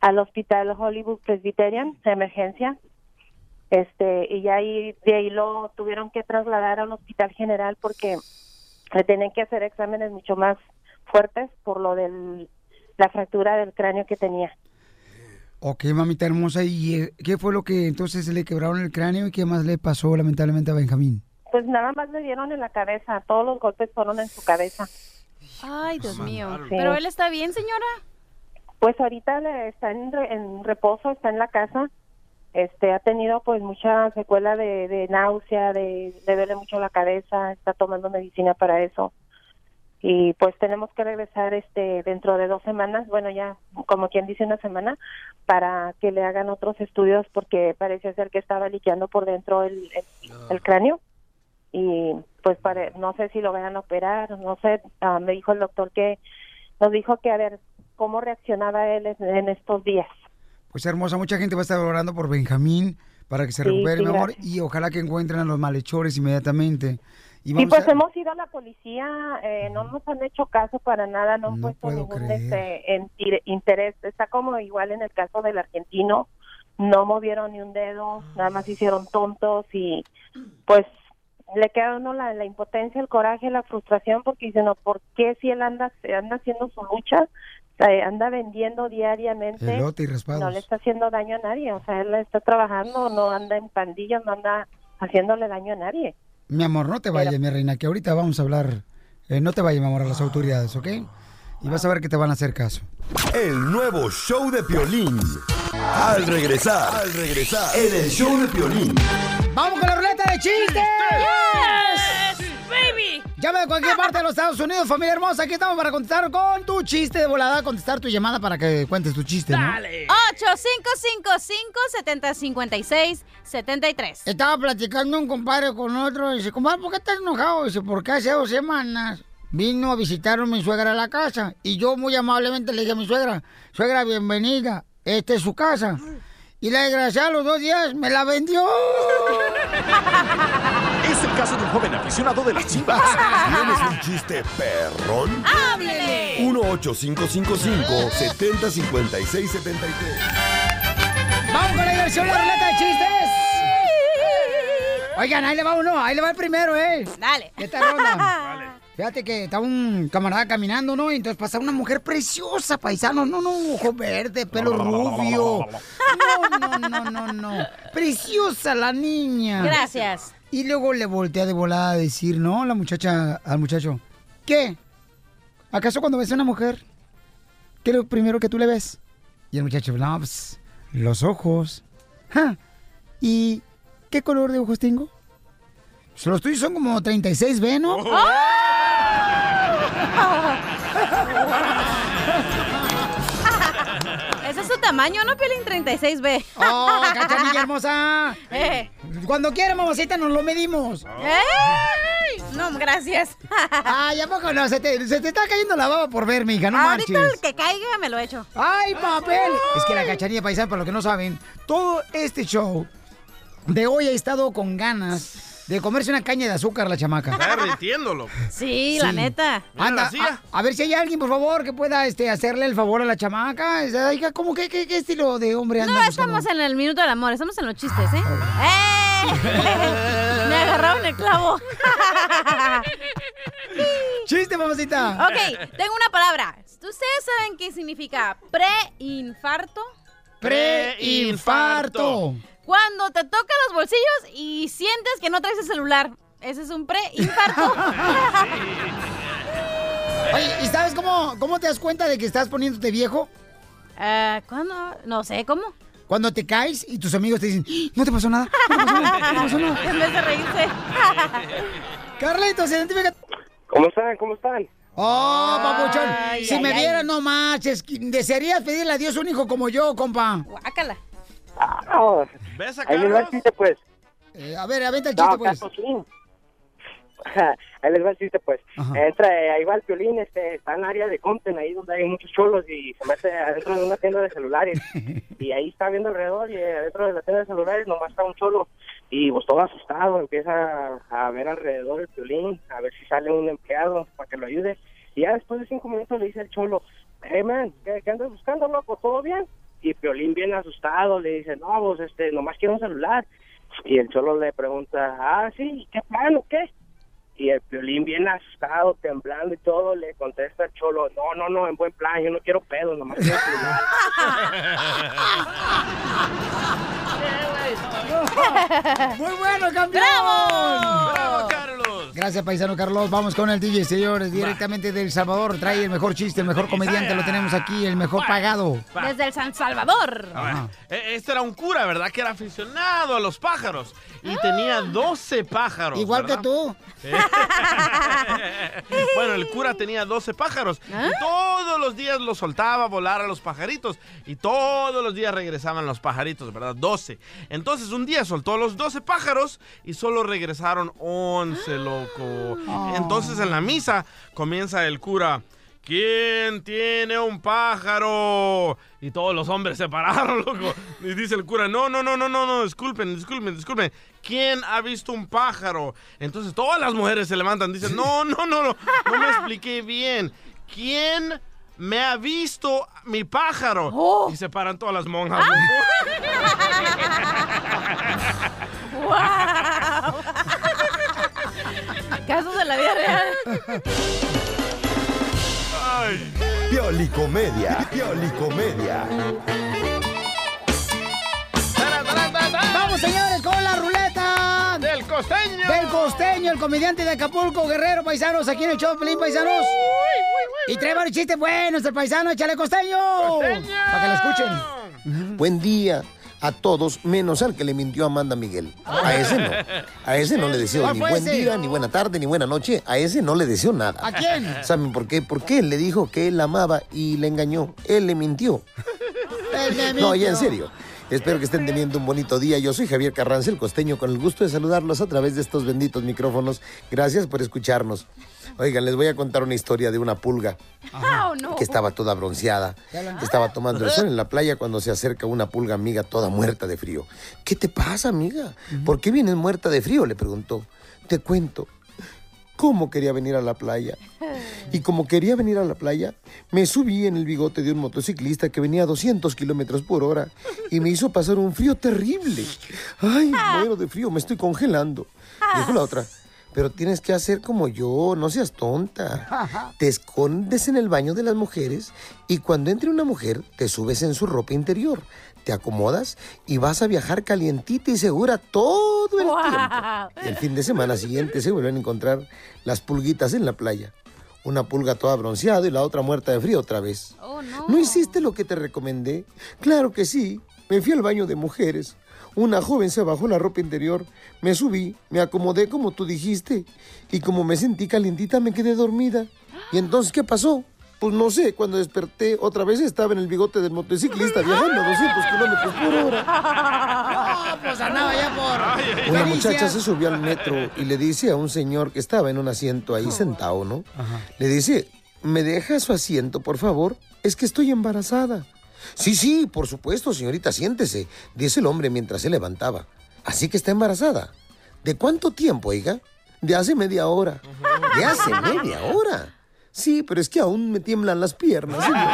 al hospital Hollywood Presbyterian de emergencia. Este, y ya ahí, de ahí lo tuvieron que trasladar al hospital general porque le tienen que hacer exámenes mucho más fuertes por lo de la fractura del cráneo que tenía. Ok, mamita hermosa, ¿y eh, qué fue lo que entonces le quebraron el cráneo y qué más le pasó lamentablemente a Benjamín? Pues nada más le dieron en la cabeza, todos los golpes fueron en su cabeza. Ay, Dios mío. Sí. ¿Pero él está bien, señora? Pues ahorita le está en, re- en reposo, está en la casa. Este ha tenido pues mucha secuela de, de náusea, de le duele mucho la cabeza, está tomando medicina para eso. Y pues tenemos que regresar este dentro de dos semanas, bueno ya como quien dice una semana, para que le hagan otros estudios porque parece ser que estaba liqueando por dentro el, el, el cráneo y pues no sé si lo vayan a operar, no sé, ah, me dijo el doctor que nos dijo que a ver cómo reaccionaba él en, en estos días. Pues hermosa, mucha gente va a estar orando por Benjamín para que se Sí, recupere, sí, mi amor, gracias. y ojalá que encuentren a los malhechores inmediatamente. Y pues a... hemos ido a la policía, eh, no nos han hecho caso para nada, no han puesto ningún este, interés. Está como igual en el caso del argentino, no movieron ni un dedo, nada más hicieron tontos y pues le queda a uno la, la impotencia, el coraje, la frustración porque dice, no, ¿por qué si él anda, anda haciendo su lucha, eh, anda vendiendo diariamente? Elote y raspados. no le está haciendo daño a nadie, o sea, él está trabajando, no anda en pandillas, no anda haciéndole daño a nadie. Mi amor, no te vayas, mi reina, que ahorita vamos a hablar. eh, no te vayas, mi amor, a las autoridades, ¿ok? Y vas a ver que te van a hacer caso. El nuevo show de Piolín. Al regresar, al regresar, en el show de Piolín. ¡Vamos con la ruleta de chistes! baby! Llama de cualquier parte de los Estados Unidos, familia hermosa. Aquí estamos para contestar con tu chiste de volada, contestar tu llamada para que cuentes tu chiste, ¿no? 855-570-5673. Estaba platicando un compadre con otro y dice, compadre, ¿por qué estás enojado? Dice, porque hace dos semanas vino a visitar a mi suegra a la casa y yo muy amablemente le dije a mi suegra, suegra, bienvenida, esta es su casa. Y la desgraciada a los dos días me la vendió. Es el caso de un joven aficionado de las chivas. ¿Tienes un chiste perrón? ¡Háblele! 1-855-5-70-56-73. ¡Vamos con la diversión, la ruleta de chistes! Oigan, ahí le va uno, ahí le va el primero, ¿eh? Dale. Esta ronda. Fíjate que estaba un camarada caminando, ¿no? Y entonces pasa una mujer preciosa, paisano. No, no, ojo verde, pelo rubio. No, no, no, no, no. Preciosa la niña. Gracias. Y luego le voltea de volada a decir, ¿no? La muchacha al muchacho. ¿Qué? ¿Acaso cuando ves a una mujer, qué es lo primero que tú le ves? Y el muchacho, no, pues, los ojos. Ja. ¿Y qué color de ojos tengo? Pues, Los tuyos son como 36B, ¿no? Ese es tamaño, ¿no, Piolín? 36B. ¡Oh, cachanilla hermosa! Eh. Cuando quiera, mamacita, nos lo medimos. ¡Ey! No, gracias. Ay, ¿a poco no? Se te, se te está cayendo la baba por verme, hija, no Ahorita el que caiga me lo echo. ¡Ay, papel! Es que la cachanilla paisana, para los que no saben, todo este show de hoy ha estado con ganas de comerse una caña de azúcar la chamaca. Está derritiéndolo. Sí, la neta. Anda, a, a ver si hay alguien, por favor, que pueda este, hacerle el favor a la chamaca. ¿cómo que qué, qué estilo de hombre anda No, buscando? estamos en el minuto del amor, estamos en los chistes, ¿eh? ¡Eh! Me agarraron el clavo. ¡Chiste, mamacita! Ok, tengo una palabra. ¿Ustedes saben qué significa preinfarto? Preinfarto. Cuando te tocan los bolsillos y sientes que no traes el celular. Ese es un preinfarto. Oye, ¿y sabes cómo, cómo te das cuenta de que estás poniéndote viejo? Ah, ¿Cuándo? No sé, ¿cómo? Cuando te caes y tus amigos te dicen, no te pasó nada, no te pasó nada, no te pasó nada. En vez de reírse. Carlitos, identifica. ¿Cómo están? ¿Cómo están? Oh, papuchón, Ay, si ay, me vieras, no marches. ¿Desearías pedirle a Dios un hijo como yo, compa? Guácala. Ah. ¿Ves a Ahí les va el chiste, pues. Eh, a ver, aventa el No, pues. Carlos. Ahí les va el chiste, pues. Entra, eh, ahí va el violín, este, está en el área de Compton, ahí donde hay muchos cholos, y se mete adentro de una tienda de celulares. y ahí está viendo alrededor, y eh, adentro de la tienda de celulares nomás está un cholo. Y pues todo asustado, empieza a, a ver alrededor el violín, a ver si sale un empleado para que lo ayude. Y ya después de cinco minutos le dice el cholo, hey man, ¿qué, qué andas buscando, loco? ¿Todo bien? Y Piolín bien asustado le dice, no, pues este, nomás quiero un celular. Y el cholo le pregunta, ah, sí, ¿qué plan o qué? Y el Piolín bien asustado, temblando y todo, le contesta al cholo, no, no, no, en buen plan, yo no quiero pedo, nomás quiero celular. Muy bueno, campeón. ¡Bravo! ¡Bravo, Carlos! Gracias, paisano Carlos. Vamos con el DJ, señores, directamente del Salvador. Trae el mejor chiste, el mejor comediante, lo tenemos aquí, el mejor pagado. Desde el San Salvador. A ver, Este era un cura, ¿verdad? Que era aficionado a los pájaros. Y tenía 12 pájaros. Igual ¿verdad? que tú. bueno, el cura tenía 12 pájaros. ¿Ah? Y todos los días los soltaba a volar a los pajaritos. Y todos los días regresaban los pajaritos, ¿verdad? 12. Entonces un día soltó los 12 pájaros y solo regresaron 11, loco. Entonces en la misa comienza el cura. ¿Quién tiene un pájaro? Y todos los hombres se pararon, loco. Y dice el cura, no, no, no, no, no, no, disculpen, disculpen, disculpen. ¿Quién ha visto un pájaro? Entonces todas las mujeres se levantan, dicen, no, no, no, no, no me expliqué bien. ¿Quién me ha visto mi pájaro? Y se paran todas las monjas. ¡Wow! Casos de la vida real. Piolicomedia. Piolicomedia. Vamos, señores, con la ruleta. Del costeño. Del costeño, el comediante de Acapulco, Guerrero, paisanos, aquí en el show Pelín, paisanos. Y trae varios chistes buenos el paisano, échale costeño. Para que lo escuchen. Buen día a todos, menos al que le mintió a Amanda Miguel. A ese no. A ese no le deseo ¿Cuál ni buen ese? día, ni buena tarde, ni buena noche. A ese no le deseo nada. ¿A quién? ¿Saben por qué? Porque él le dijo que él la amaba y le engañó. Él le mintió. No, ya en serio. Espero que estén teniendo un bonito día. Yo soy Javier Carranza, el costeño, con el gusto de saludarlos a través de estos benditos micrófonos. Gracias por escucharnos. Oigan, les voy a contar una historia de una pulga Oh, no. que estaba toda bronceada. Estaba tomando el sol en la playa cuando se acerca una pulga amiga toda muerta de frío. ¿Qué te pasa, amiga? ¿Por qué vienes muerta de frío? Le preguntó. Te cuento. ¿Cómo quería venir a la playa? Y como quería venir a la playa, me subí en el bigote de un motociclista que venía a 200 kilómetros por hora y me hizo pasar un frío terrible. Ay, muero de frío, me estoy congelando. Dijo la otra. Pero tienes que hacer como yo, no seas tonta. Te escondes en el baño de las mujeres y cuando entre una mujer te subes en su ropa interior, te acomodas y vas a viajar calientita y segura todo el tiempo. Y el fin de semana siguiente se vuelven a encontrar las pulguitas en la playa. Una pulga toda bronceada y la otra muerta de frío otra vez. no. hiciste lo que te recomendé? Claro que sí. Me fui al baño de mujeres. Una joven se bajó la ropa interior. Me subí, me acomodé como tú dijiste. Y como me sentí calientita, me quedé dormida. ¿Y entonces qué pasó? Pues no sé, cuando desperté, otra vez estaba en el bigote del motociclista viajando a 200 kilómetros por hora. No, pues andaba ya por. Una muchacha se subió al metro y le dice a un señor que estaba en un asiento ahí sentado, ¿no? Le dice, ¿me deja su asiento, por favor? Es que estoy embarazada. Sí, sí, por supuesto, señorita, siéntese, dice el hombre mientras se levantaba. Así que está embarazada. ¿De cuánto tiempo, oiga? De hace media hora. ¿De hace media hora? Sí, pero es que aún me tiemblan las piernas, señor.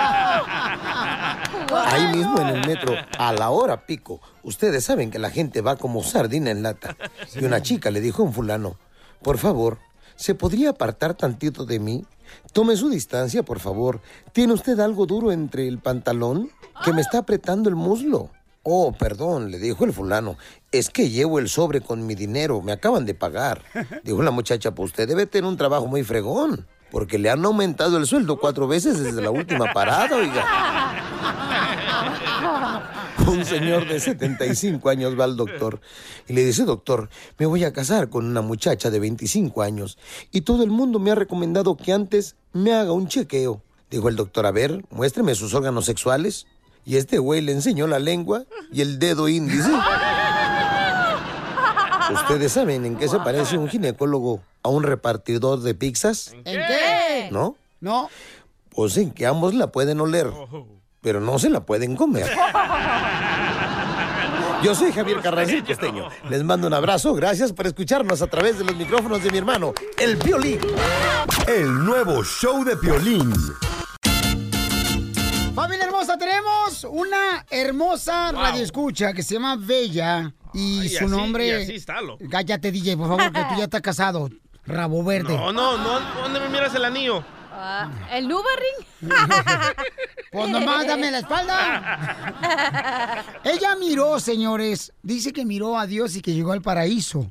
Ahí mismo en el metro, a la hora pico, ustedes saben que la gente va como sardina en lata. Y una chica le dijo a un fulano, por favor, ¿se podría apartar tantito de mí? Tome su distancia, por favor. ¿Tiene usted algo duro entre el pantalón? Que me está apretando el muslo. Oh, perdón, le dijo el fulano. Es que llevo el sobre con mi dinero. Me acaban de pagar. Dijo la muchacha, pues usted debe tener un trabajo muy fregón. Porque le han aumentado el sueldo cuatro veces desde la última parada, oiga. Un señor de 75 años va al doctor y le dice, doctor, me voy a casar con una muchacha de 25 años y todo el mundo me ha recomendado que antes me haga un chequeo. Dijo el doctor, a ver, muéstreme sus órganos sexuales. Y este güey le enseñó la lengua y el dedo índice. ¿Ustedes saben en qué se parece un ginecólogo a un repartidor de pizzas? ¿En qué? ¿No? No. Pues en que ambos la pueden oler, pero no se la pueden comer. Yo soy Javier Carranza el Costeño. Les mando un abrazo. Gracias por escucharnos a través de los micrófonos de mi hermano, el Piolín. El nuevo show de Piolín. Familia hermosa, tenemos una hermosa radioescucha que se llama Bella y Ay, su así- nombre. y así está-lo. Cállate, DJ, por favor, que tú ya estás casado. Rabo verde. No, no, no. ¿Dónde me miras el anillo? Ah, ¿El Nuberring? Pues nomás dame la espalda. Ella miró, señores, dice que miró a Dios y que llegó al paraíso.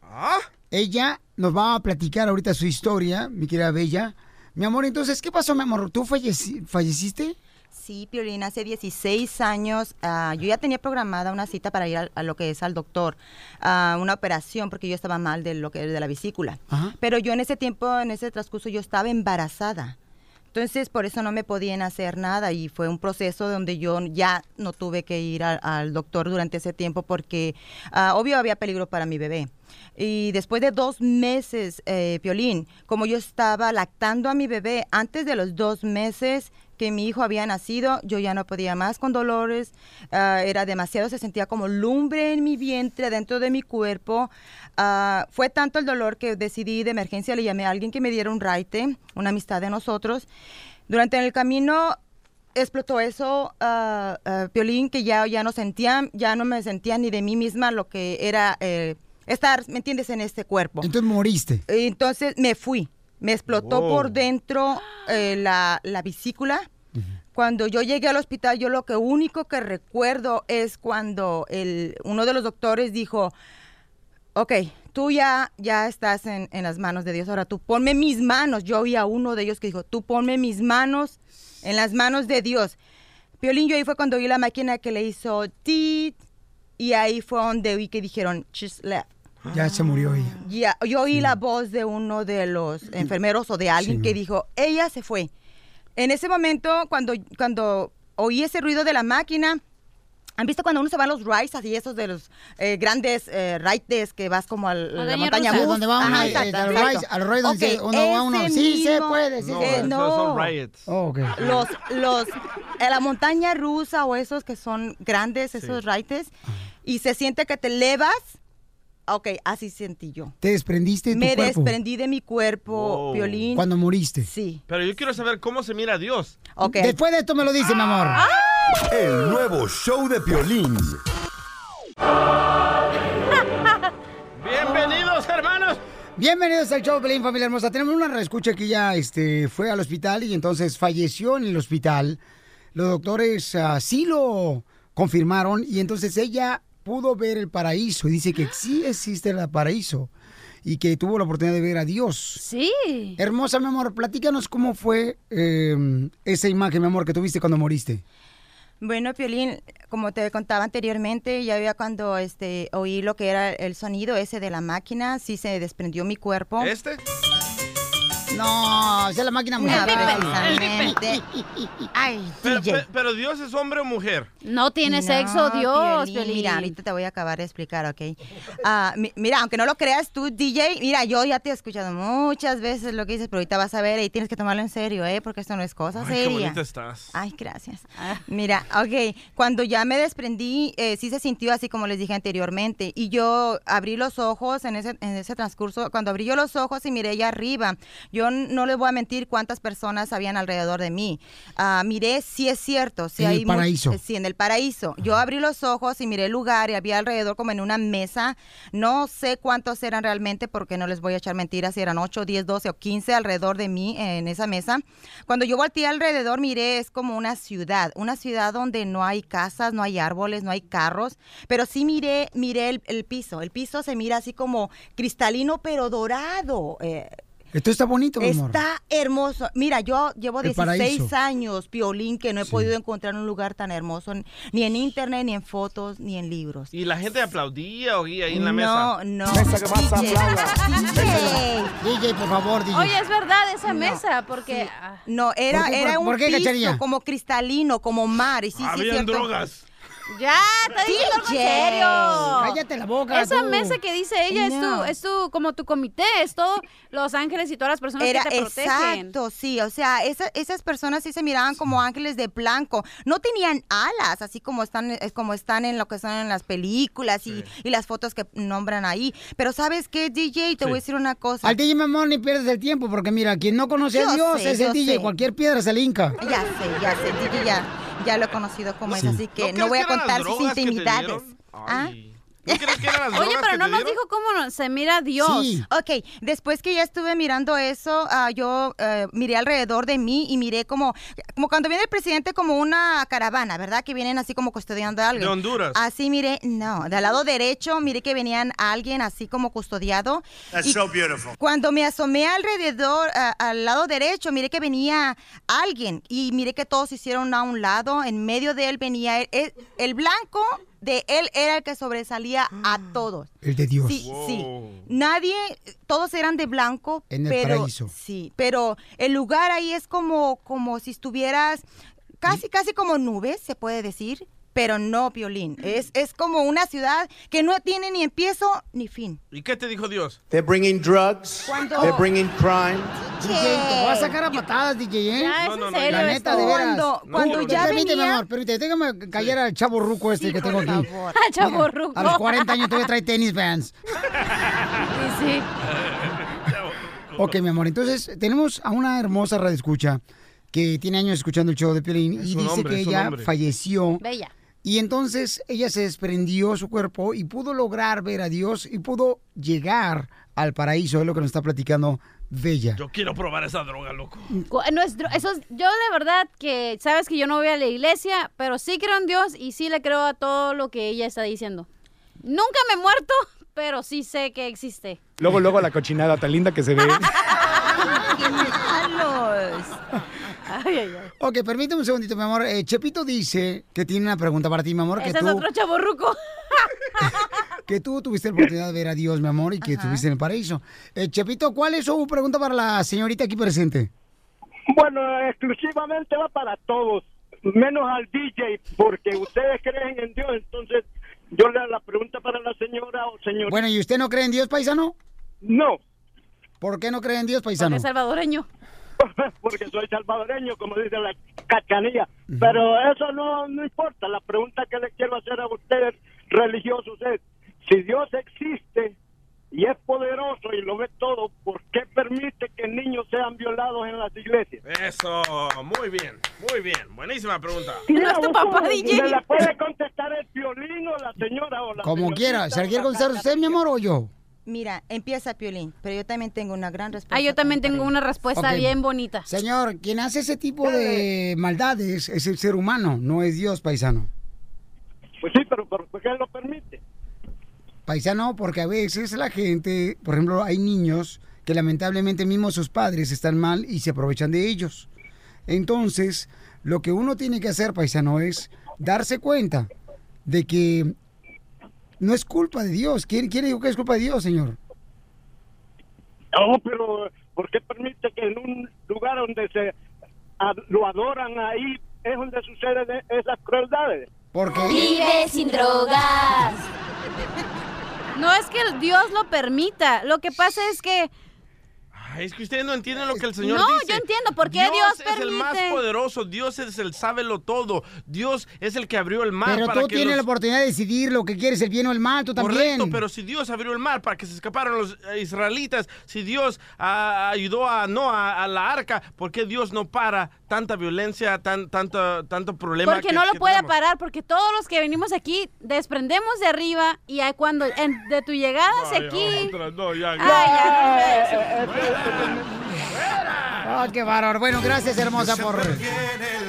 Ella nos va a platicar ahorita su historia, mi querida Bella. Mi amor, entonces, ¿qué pasó, mi amor? ¿Tú falleci- falleciste? Sí, Piolín, hace 16 años ah, yo ya tenía programada una cita para ir al- a, lo que es al doctor, a una operación, porque yo estaba mal de lo que de la vesícula. Pero yo en ese tiempo, en ese transcurso, yo estaba embarazada. Entonces, por eso no me podían hacer nada y fue un proceso donde yo ya no tuve que ir al- al doctor durante ese tiempo porque, ah, obvio, había peligro para mi bebé. Y después de dos meses, eh, Piolín, como yo estaba lactando a mi bebé, antes de los dos meses que mi hijo había nacido, yo ya no podía más con dolores, ah, era demasiado, se sentía como lumbre en mi vientre, dentro de mi cuerpo. Ah, fue tanto el dolor que decidí de emergencia, le llamé a alguien que me diera un raite, una amistad de nosotros. Durante el camino explotó eso, ah, Piolín, que ya, ya no sentía, ya no me sentía ni de mí misma lo que era eh, estar, ¿me entiendes?, en este cuerpo. Entonces moriste. Entonces me fui, me explotó Wow. por dentro eh, la, la vesícula. Cuando yo llegué al hospital, yo lo que único que recuerdo es cuando el, uno de los doctores dijo, ok, tú ya, ya estás en, en las manos de Dios, ahora tú ponme mis manos. Yo oí a uno de ellos que dijo, tú ponme mis manos en las manos de Dios. Piolín, yo ahí fue cuando oí la máquina que le hizo tit, y ahí fue donde oí que dijeron, she's left. Ya se murió ella. Ya, yo oí la voz de uno de los enfermeros o de alguien que dijo, ella se fue. En ese momento, cuando, cuando oí ese ruido de la máquina, ¿han visto cuando uno se va a los rides, así esos de los eh, grandes eh, rides que vas como a la Montaña montaña rusa. Donde Ajá, eh, exacto, a los exacto. rides- a los rides donde va uno, ese sí se mismo- puede, sí No, se Eh, no. son riots. Oh, ok. Los, los, eh, la montaña rusa o esos que son grandes, esos rides, y se siente que te elevas. Ok, así sentí yo. Te desprendiste de tu Me cuerpo. desprendí de mi cuerpo, Piolín. Cuando moriste. Sí. Pero yo quiero saber cómo se mira a Dios. Después de esto me lo dice, mi amor. El nuevo show de Piolín. Bienvenidos, hermanos. Bienvenidos al show de Pelín, familia hermosa. Tenemos una reescucha que ya este, fue al hospital y entonces falleció en el hospital. Los doctores ah, sí lo confirmaron y entonces ella pudo ver el paraíso y dice que sí existe el paraíso y que tuvo la oportunidad de ver a Dios. Sí. Hermosa, mi amor, platícanos cómo fue eh, esa imagen, mi amor, que tuviste cuando moriste. Bueno, Piolín, como te contaba anteriormente, ya había cuando este, oí lo que era el sonido ese de la máquina, sí se desprendió mi cuerpo. ¿Este? No, esa es la máquina precisamente. Ay, Pero, DJ. pe- pero Dios es hombre o mujer. No tiene sexo, Dios, Piolín. Mira, ahorita te voy a acabar de explicar, ¿ok? Ah, mi- mira, aunque no lo creas tú, DJ, mira, yo ya te he escuchado muchas veces lo que dices, pero ahorita vas a ver y tienes que tomarlo en serio, ¿eh? Porque esto no es cosa Ay, qué seria. bonita estás. Ay, gracias. Mira, ok, cuando ya me desprendí, eh, sí se sintió así como les dije anteriormente. Y yo abrí los ojos en ese, en ese transcurso. Cuando abrí yo los ojos y miré allá arriba, yo n- no les voy a mentir cuántas personas habían alrededor de mí. Ah, miré, sí es cierto. Sí En el hay mu- paraíso. eh, sí, en el paraíso. Yo abrí los ojos y miré el lugar y había alrededor como en una mesa. No sé cuántos eran realmente porque no les voy a echar mentiras si eran 8, 10, 12 o 15 alrededor de mí en esa mesa. Cuando yo volteé alrededor miré es como una ciudad, una ciudad donde no hay casas, no hay árboles, no hay carros, pero sí miré, miré el, el piso. El piso se mira así como cristalino pero dorado. eh, Esto está bonito, mi amor. Está hermoso. Mira, yo llevo El 16 paraíso. años, Piolín, que no he Sí. podido encontrar un lugar tan hermoso, ni en internet, ni en fotos, ni en libros. ¿Y la gente aplaudía o ahí en la mesa? No, no. Mesa que más DJ, DJ. DJ, por favor, DJ. Oye, es verdad esa No, mesa, porque... sí. ah, No, era, ¿Por qué- era por- un por qué, piso Cachanilla? como cristalino, como mar. Y sí, sí, Habían cierto. drogas. Ya, está diciendo algo en serio. Cállate la boca, Esa tú. mesa que dice ella es tu, es tu, como tu comité, es todo Los Ángeles y todas las personas Era que te protegen. exacto, sí, o sea, esa- esas personas sí se miraban como ángeles de blanco, no tenían alas, así como están, eh, como están en lo que son en las películas y, y las fotos que nombran ahí. Pero sabes qué, DJ, te voy a decir una cosa. Al DJ, mi amor, ni pierdes el tiempo, porque mira, quien no conoce a Dios sé, es el DJ. sé. Cualquier piedra se le hinca. Ya sé, ya sé, DJ ya, ya lo he conocido como Sí. es, así que ¿No no, voy a contar sus intimidades. ¿Ah? ¿No crees que eran las Oye, pero que no te nos dijo cómo se mira Dios. Sí. Ok, después que ya estuve mirando eso, ah, yo eh, miré alrededor de mí y miré como, como cuando viene el presidente como una caravana, ¿verdad? Que vienen así como custodiando algo. De Honduras. Así miré, no, del lado derecho miré que venían alguien así como custodiado. Y beautiful. Cuando me asomé alrededor, a- al lado derecho, miré que venía alguien y miré que todos se hicieron a un lado. En medio de él venía él. El, el blanco de él era el que sobresalía a todos. El de Dios. Sí, sí. Nadie, todos eran de blanco, En el pero paraíso. sí, pero el lugar ahí es como, como si estuvieras casi, casi como nubes, se puede decir, pero no violín. Es, es como una ciudad que no tiene ni empiezo ni fin. ¿Y qué te dijo Dios? They're bringing drugs. Cuando- They're bringing crime. DJ, te voy a sacar a patadas, DJ, ¿eh? Ya, No, no, no, serio La neta, de veras. Cuando- cuando ya permíteme, venía- amor, permíteme, déjame callar al chavo ruco este que tengo aquí. Ah, chavo ruco. A los 40 años todavía trae tenis vans. Sí, sí. Ok, mi amor, entonces tenemos a una hermosa radioescucha que tiene años escuchando el show de Piolín y Es un dice hombre, que ella falleció Bella. Y entonces ella se desprendió su cuerpo y pudo lograr ver a Dios y pudo llegar al paraíso, es lo que nos está platicando Bella. Yo quiero probar esa droga, loco. No es dro- eso es- yo de verdad que sabes que yo no voy a la iglesia, pero sí creo en Dios y sí le creo a todo lo que ella está diciendo. Nunca me he muerto, pero sí sé que existe. Luego, luego la cochinada tan linda que se ve. Ay, ay, ay. Ok, permíteme un segundito, mi amor. Eh, Chepito dice que tiene una pregunta para ti, mi amor, que Ese es tú, otro chaborruco. que tú tuviste la oportunidad de ver a Dios, mi amor, y que estuviste en el paraíso. Eh, Chepito, ¿cuál es su pregunta para la señorita aquí presente? Bueno, exclusivamente va para todos, menos al DJ, porque ustedes creen en Dios, entonces yo le hago la pregunta para la señora o señor. Bueno, ¿y usted no cree en Dios, paisano? No, ¿Por qué no cree en Dios, Porque paisano? es salvadoreño. porque soy salvadoreño, como dice la cachanilla. Pero eso no, no importa. La pregunta que le quiero hacer a ustedes, religiosos, es, si Dios existe y es poderoso y lo ve todo, ¿por qué permite que niños sean violados en las iglesias? Eso, muy bien, muy bien. Buenísima pregunta. Es tu papá, ¿Me DJ. la puede contestar el violín o la señora o la Como señorita quiera. ¿Se la quiere contestar usted, mi amor, o yo? Mira, empieza Piolín, pero yo también tengo una gran respuesta. Ah, yo también tengo una respuesta bien bonita. Señor, quien hace ese tipo de maldades es el ser humano, no es Dios, paisano. Pues sí, pero ¿por por qué lo permite? Paisano, porque a veces la gente, por ejemplo, hay niños que lamentablemente mismo sus padres están mal y se aprovechan de ellos. Entonces, lo que uno tiene que hacer, paisano, es darse cuenta de que no es culpa de Dios. ¿Quién, quién dijo que es culpa de Dios, señor? No, pero ¿por qué permite que en un lugar donde se a- lo adoran ahí es donde suceden esas crueldades? Porque Vive sin drogas. No es que el Dios lo permita. Lo que pasa es que Ay, es que ustedes no entienden lo que el Señor No, dice. yo entiendo, ¿por qué Dios es el más poderoso, Dios es el sábelo todo, Dios es el que abrió el mar Pero para tú que tienes los- la oportunidad de decidir lo que quieres, el bien o el mal, tú también. Correcto, pero si Dios abrió el mar para que se escaparan los eh, israelitas, si Dios ah, ayudó a Noah a la arca, ¿por qué Dios no para tanta violencia, tan, tanto, tanto problema? Porque que- no lo puede tenemos? parar, porque todos los que venimos aquí desprendemos de arriba y ahí cuando en- de tu llegada hacia Ay, aquí. no, ya, ya. ya, Ah, qué bárbaro. Bueno, gracias, hermosa, por...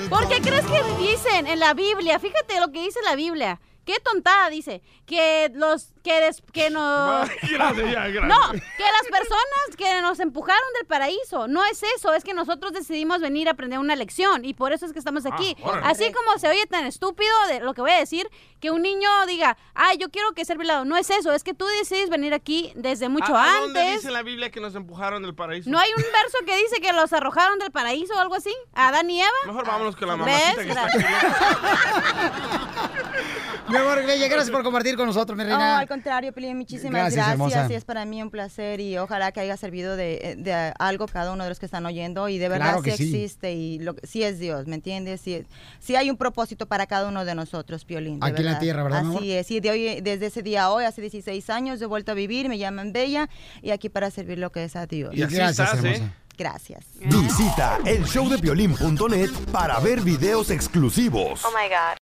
¿Por qué crees que dicen en la Biblia? Fíjate lo que dice la Biblia. Qué tontada dice que los que des- que no Gracias, ya, gracias. no que las personas que nos empujaron del paraíso no es eso es que nosotros decidimos venir a aprender una lección y por eso es que estamos aquí Ah, órale. así como se oye tan estúpido de lo que voy a decir que un niño diga ay yo quiero que ser violado no es eso es que tú decides venir aquí desde mucho ¿A- a dónde antes dice en la Biblia que nos empujaron del paraíso? no hay un verso que dice que los arrojaron del paraíso o algo así a Adán y Eva Mejor vámonos con la ¿Ves? mamacita que está aquí. Mi amor, bella, gracias por compartir con nosotros, mi No, reina. al contrario, Pili, muchísimas Gracias, gracias. es para mí un placer y ojalá que haya servido de, de algo cada uno de los que están oyendo. Y de verdad Claro que sí, sí. existe y lo, sí es Dios, ¿me entiendes? Sí, sí hay un propósito para cada uno de nosotros, Piolín. de Aquí en la tierra, ¿verdad, mi amor? Así es. Y de hoy, desde ese día a hoy, hace 16 años, he vuelto a vivir, me llaman Bella y aquí para servir lo que es a Dios. Y así Gracias, estás, ¿eh? hermosa. Gracias. Visita elshowdepiolín.net para ver videos exclusivos. Oh my God.